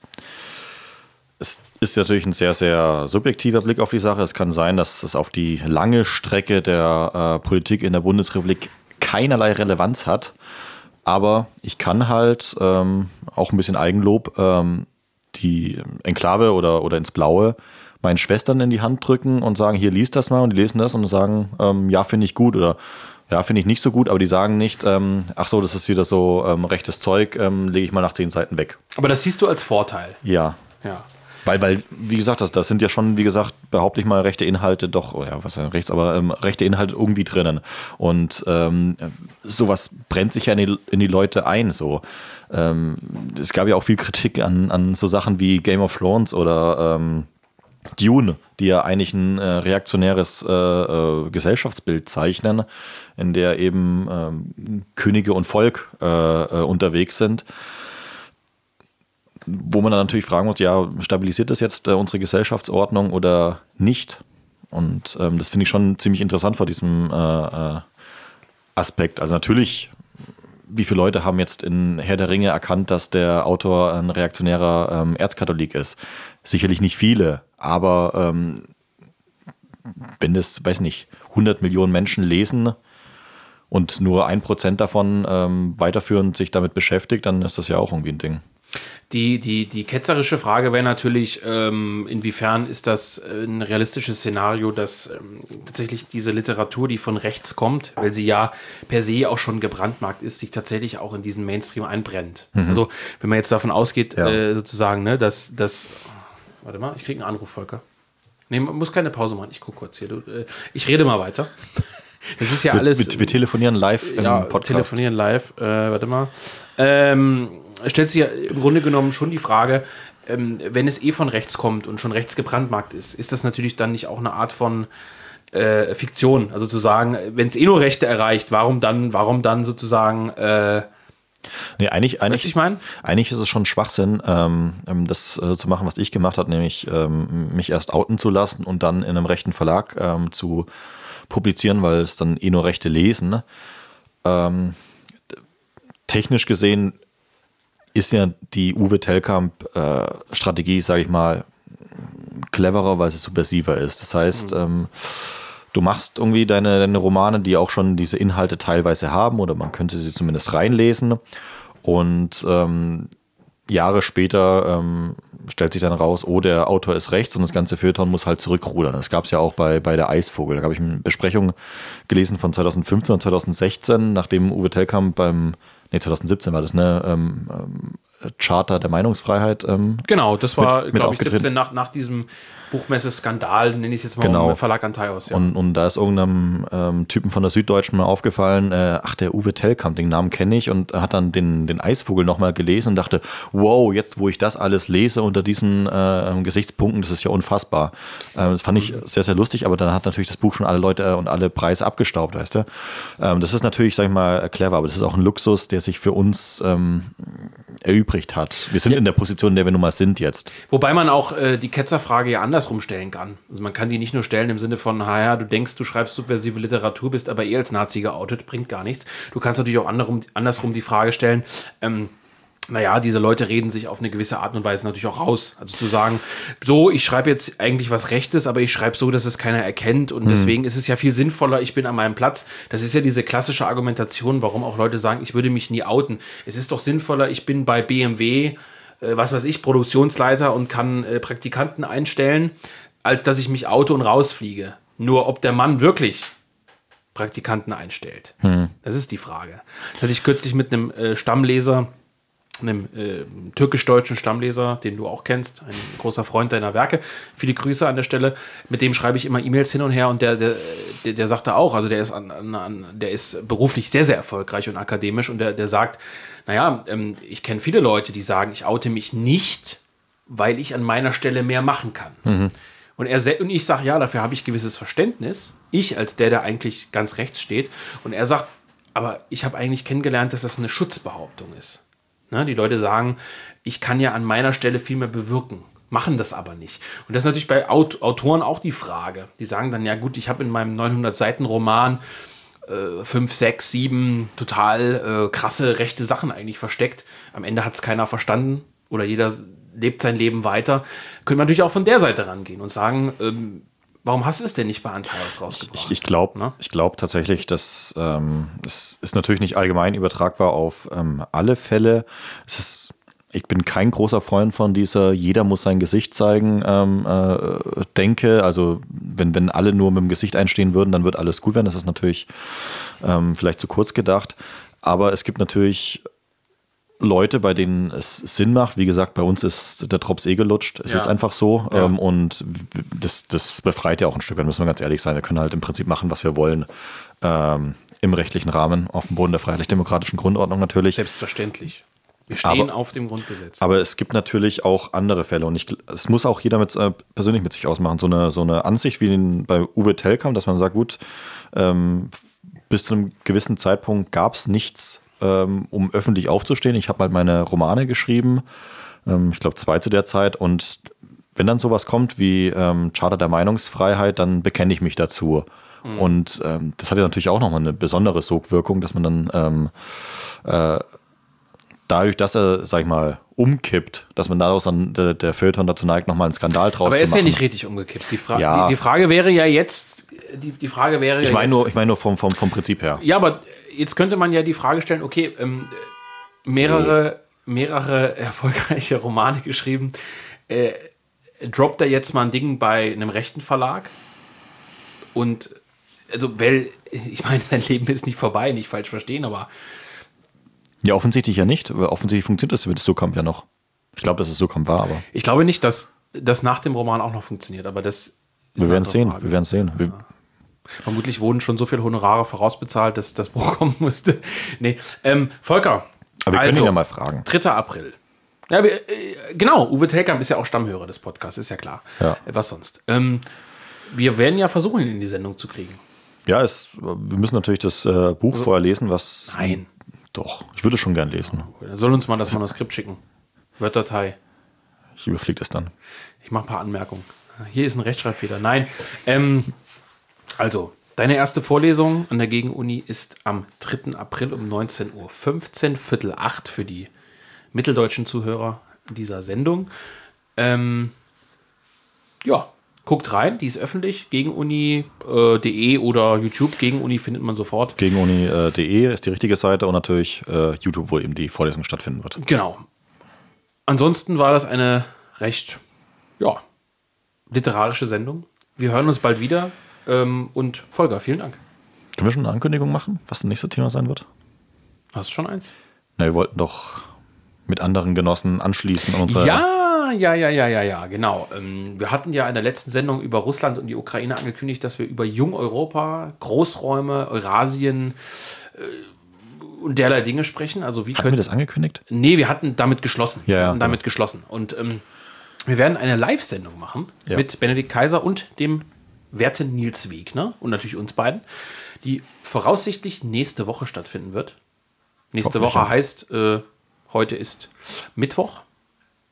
B: es ist natürlich ein sehr, sehr subjektiver Blick auf die Sache. Es kann sein, dass es auf die lange Strecke der äh, Politik in der Bundesrepublik keinerlei Relevanz hat. Aber ich kann halt ähm, auch ein bisschen Eigenlob ähm, die Enklave oder, oder ins Blaue meinen Schwestern in die Hand drücken und sagen, hier liest das mal und die lesen das und sagen, ähm, ja, finde ich gut oder ja, finde ich nicht so gut, aber die sagen nicht, ähm, ach so, das ist wieder so ähm, rechtes Zeug, ähm, lege ich mal nach zehn Seiten weg.
A: Aber das siehst du als Vorteil.
B: Ja.
A: Ja.
B: Weil, weil, wie gesagt, das, das sind ja schon, wie gesagt, behaupte ich mal, rechte Inhalte doch, oh ja, was ja rechts, aber ähm, rechte Inhalte irgendwie drinnen. Und ähm, sowas brennt sich ja in die, in die Leute ein. So. Ähm, es gab ja auch viel Kritik an, an so Sachen wie Game of Thrones oder ähm, Dune, die ja eigentlich ein äh, reaktionäres äh, äh, Gesellschaftsbild zeichnen, in der eben ähm, Könige und Volk äh, äh, unterwegs sind wo man dann natürlich fragen muss, ja, stabilisiert das jetzt äh, unsere Gesellschaftsordnung oder nicht? Und ähm, das finde ich schon ziemlich interessant vor diesem äh, äh, Aspekt. Also natürlich, wie viele Leute haben jetzt in Herr der Ringe erkannt, dass der Autor ein reaktionärer ähm, Erzkatholik ist? Sicherlich nicht viele, aber ähm, wenn das, weiß nicht, 100 Millionen Menschen lesen und nur ein Prozent davon ähm, weiterführend sich damit beschäftigt, dann ist das ja auch irgendwie ein Ding.
A: Die, die, die ketzerische Frage wäre natürlich, ähm, inwiefern ist das ein realistisches Szenario, dass ähm, tatsächlich diese Literatur, die von rechts kommt, weil sie ja per se auch schon gebrandmarkt ist, sich tatsächlich auch in diesen Mainstream einbrennt. Mhm. Also wenn man jetzt davon ausgeht, ja. äh, sozusagen, ne, dass, dass warte mal, ich kriege einen Anruf, Volker. Nee, man muss keine Pause machen, ich gucke kurz hier. Du, äh, ich rede mal weiter. (laughs) Das ist ja alles.
B: Wir, wir telefonieren live
A: im ja, Podcast. telefonieren live. Äh, warte mal. Ähm, stellt sich ja im Grunde genommen schon die Frage, ähm, wenn es eh von rechts kommt und schon rechts gebrandmarkt ist, ist das natürlich dann nicht auch eine Art von äh, Fiktion? Also zu sagen, wenn es eh nur Rechte erreicht, warum dann, warum dann sozusagen äh,
B: Nee, eigentlich, eigentlich,
A: ich mein?
B: eigentlich ist es schon Schwachsinn, ähm, ähm, das äh, zu machen, was ich gemacht habe, nämlich ähm, mich erst outen zu lassen und dann in einem rechten Verlag ähm, zu publizieren, weil es dann eh nur Rechte lesen. Ähm, technisch gesehen ist ja die Uwe Tellkamp-Strategie, äh, sage ich mal, cleverer, weil sie subversiver ist. Das heißt, mhm. ähm, du machst irgendwie deine, deine Romane, die auch schon diese Inhalte teilweise haben, oder man könnte sie zumindest reinlesen. Und ähm, Jahre später ähm, stellt sich dann raus, oh, der Autor ist rechts und das ganze Feuilleton muss halt zurückrudern. Das gab es ja auch bei, bei der Eisvogel. Da habe ich eine Besprechung gelesen von 2015 und 2016, nachdem Uwe Tellkamp beim nee, 2017 war das, ne? Ähm, Charter der Meinungsfreiheit. Ähm,
A: genau, das war, glaube ich, 17 nach, nach diesem Buchmesse-Skandal, nenne ich es jetzt mal
B: genau.
A: im Verlag Antaios.
B: Ja. Und, und da ist irgendeinem ähm, Typen von der Süddeutschen mal aufgefallen, äh, ach, der Uwe Tellkamp, den Namen kenne ich und hat dann den, den Eisvogel nochmal gelesen und dachte, wow, jetzt wo ich das alles lese unter diesen äh, Gesichtspunkten, das ist ja unfassbar. Äh, das fand ich sehr, sehr lustig, aber dann hat natürlich das Buch schon alle Leute und alle Preise abgestaubt, weißt du. Ähm, das ist natürlich, sag ich mal, clever, aber das ist auch ein Luxus, der sich für uns ähm, erübrigt hat. Wir sind ja. in der Position, in der wir nun mal sind jetzt.
A: Wobei man auch äh, die Ketzerfrage ja andersrum stellen kann. Also man kann die nicht nur stellen im Sinne von, naja, du denkst, du schreibst subversive Literatur, bist aber eh als Nazi geoutet, bringt gar nichts. Du kannst natürlich auch andersrum, andersrum die Frage stellen, ähm, naja, diese Leute reden sich auf eine gewisse Art und Weise natürlich auch raus. Also zu sagen, so, ich schreibe jetzt eigentlich was Rechtes, aber ich schreibe so, dass es keiner erkennt. Und mhm. deswegen ist es ja viel sinnvoller, ich bin an meinem Platz. Das ist ja diese klassische Argumentation, warum auch Leute sagen, ich würde mich nie outen. Es ist doch sinnvoller, ich bin bei BMW, äh, was weiß ich, Produktionsleiter und kann äh, Praktikanten einstellen, als dass ich mich oute und rausfliege. Nur ob der Mann wirklich Praktikanten einstellt. Mhm. Das ist die Frage. Das hatte ich kürzlich mit einem äh, Stammleser einem äh, türkisch-deutschen Stammleser, den du auch kennst, ein großer Freund deiner Werke. Viele Grüße an der Stelle. Mit dem schreibe ich immer E-Mails hin und her und der, der, der, der sagte auch, also der ist, an, an, der ist beruflich sehr, sehr erfolgreich und akademisch und der, der sagt, naja, ähm, ich kenne viele Leute, die sagen, ich oute mich nicht, weil ich an meiner Stelle mehr machen kann. Mhm. Und, er, und ich sage, ja, dafür habe ich gewisses Verständnis. Ich als der, der eigentlich ganz rechts steht. Und er sagt, aber ich habe eigentlich kennengelernt, dass das eine Schutzbehauptung ist. Ne? Die Leute sagen, ich kann ja an meiner Stelle viel mehr bewirken, machen das aber nicht. Und das ist natürlich bei Aut Autoren auch die Frage. Die sagen dann, ja gut, ich habe in meinem 900-Seiten-Roman äh, fünf, sechs, sieben total äh, krasse rechte Sachen eigentlich versteckt. Am Ende hat es keiner verstanden oder jeder lebt sein Leben weiter. Könnte man natürlich auch von der Seite rangehen und sagen, ähm, Warum hast du es denn nicht bei Antalos rausgebracht?
B: Ich, ich glaube ne? glaub tatsächlich, dass ähm, es ist natürlich nicht allgemein übertragbar auf ähm, alle Fälle. Es ist, ich bin kein großer Freund von dieser jeder muss sein Gesicht zeigen ähm, äh, denke. Also wenn, wenn alle nur mit dem Gesicht einstehen würden, dann wird alles gut werden. Das ist natürlich ähm, vielleicht zu kurz gedacht. Aber es gibt natürlich Leute, bei denen es Sinn macht. Wie gesagt, bei uns ist der Drops eh gelutscht. Es
A: Ja.
B: ist einfach so.
A: Ja.
B: Ähm, und das, das befreit ja auch ein Stück weit, müssen wir ganz ehrlich sein. Wir können halt im Prinzip machen, was wir wollen. Ähm, Im rechtlichen Rahmen, auf dem Boden der freiheitlich-demokratischen Grundordnung natürlich.
A: Selbstverständlich. Wir stehen
B: Aber-
A: auf dem Grundgesetz.
B: Aber es gibt natürlich auch andere Fälle und ich, es muss auch jeder mit, äh, persönlich mit sich ausmachen. So eine, so eine Ansicht wie in, bei Uwe Tellkamp, dass man sagt, gut, ähm, bis zu einem gewissen Zeitpunkt gab es nichts, ähm, um öffentlich aufzustehen. Ich habe halt meine Romane geschrieben, ähm, ich glaube zwei zu der Zeit und wenn dann sowas kommt wie ähm, Charter der Meinungsfreiheit, dann bekenne ich mich dazu. Und ähm, das hat ja natürlich auch nochmal eine besondere Sogwirkung, dass man dann ähm, dadurch, dass er, sag ich mal, umkippt, dass man daraus dann der, der Feuilleton dazu neigt, nochmal einen Skandal draus
A: Aber er
B: zu
A: ist
B: machen.
A: ja nicht richtig umgekippt. Die, Fra
B: Ja.
A: die, die Frage wäre ja jetzt, die, die Frage wäre
B: ich
A: ja
B: meine nur, ich meine nur vom, vom, vom Prinzip her.
A: Ja, aber jetzt könnte man ja die Frage stellen, okay, ähm, mehrere, mehrere erfolgreiche Romane geschrieben. Äh, droppt er jetzt mal ein Ding bei einem rechten Verlag? Und also, weil, ich meine, sein Leben ist nicht vorbei, nicht falsch verstehen, aber
B: Ja, offensichtlich ja nicht. Offensichtlich funktioniert das mit Sokamp ja noch. Ich glaube, dass es Sokamp war, aber
A: ich glaube nicht, dass das nach dem Roman auch noch funktioniert, aber das
B: wir werden
A: andere
B: sehen. Wir werden sehen. Wir,
A: Vermutlich wurden schon so viele Honorare vorausbezahlt, dass das (laughs) Buch kommen musste. Nee, ähm, Volker.
B: aber wir können
A: also,
B: ihn ja mal fragen.
A: 3. April. Ja, wir, äh, genau, Uwe Telkamp ist ja auch Stammhörer des Podcasts, ist ja klar.
B: Ja.
A: Was sonst? Ähm, wir werden ja versuchen, ihn in die Sendung zu kriegen.
B: Ja, es, wir müssen natürlich das äh, Buch vorher lesen, was.
A: Also Nein.
B: Doch, ich würde schon gern lesen.
A: Er soll uns mal das Manuskript schicken. Word-Datei.
B: Ich überfliege das dann.
A: Ich mache ein paar Anmerkungen. Hier ist ein Rechtschreibfehler. Nein. Ähm, also, deine erste Vorlesung an der Gegenuni ist am 3. April um 19.15 Uhr, Viertel acht für die mitteldeutschen Zuhörer dieser Sendung. Ähm, ja, guckt rein, die ist öffentlich. Gegenuni.de oder YouTube. Gegenuni findet man sofort.
B: Gegenuni.de ist die richtige Seite und natürlich äh, YouTube, wo eben die Vorlesung stattfinden wird.
A: Genau. Ansonsten war das eine recht, ja, literarische Sendung. Wir hören uns bald wieder. Ähm, und Volker, vielen Dank.
B: Können wir schon eine Ankündigung machen, was das nächste Thema sein wird?
A: Hast du schon eins?
B: Na, wir wollten doch mit anderen Genossen anschließen an unsere.
A: Ja, ja, ja, ja, ja, ja, genau. Ähm, wir hatten ja in der letzten Sendung über Russland und die Ukraine angekündigt, dass wir über Jung-Europa, Großräume, Eurasien äh, und derlei Dinge sprechen. Also wie
B: Hatten wir das angekündigt?
A: Nee, wir hatten damit geschlossen.
B: Ja,
A: wir
B: ja,
A: hatten damit geschlossen. Und ähm, wir werden eine Live-Sendung machen
B: Ja.
A: mit Benedikt Kaiser und dem werten Nils Wegner und natürlich uns beiden, die voraussichtlich nächste Woche stattfinden wird. Nächste Woche
B: ja.
A: heißt, äh, heute ist Mittwoch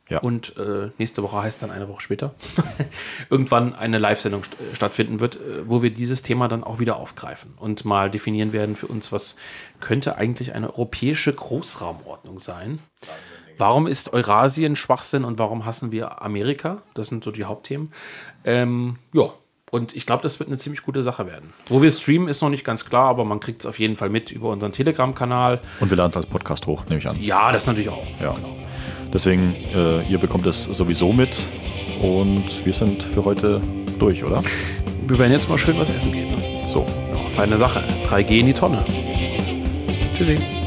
B: Ja.
A: und äh, nächste Woche heißt dann eine Woche später (laughs) irgendwann eine Live-Sendung st äh, stattfinden wird, äh, wo wir dieses Thema dann auch wieder aufgreifen und mal definieren werden für uns, was könnte eigentlich eine europäische Großraumordnung sein. Warum ist Eurasien Schwachsinn und warum hassen wir Amerika? Das sind so die Hauptthemen. Ähm, ja, und ich glaube, das wird eine ziemlich gute Sache werden. Wo wir streamen, ist noch nicht ganz klar, aber man kriegt es auf jeden Fall mit über unseren Telegram-Kanal.
B: Und wir laden es als Podcast hoch, nehme ich an.
A: Ja, das natürlich auch.
B: Ja. Deswegen, äh, ihr bekommt es sowieso mit. Und wir sind für heute durch, oder?
A: Wir werden jetzt mal schön was essen gehen. Ne?
B: So.
A: Ja, feine Sache. 3G in die Tonne. Tschüssi.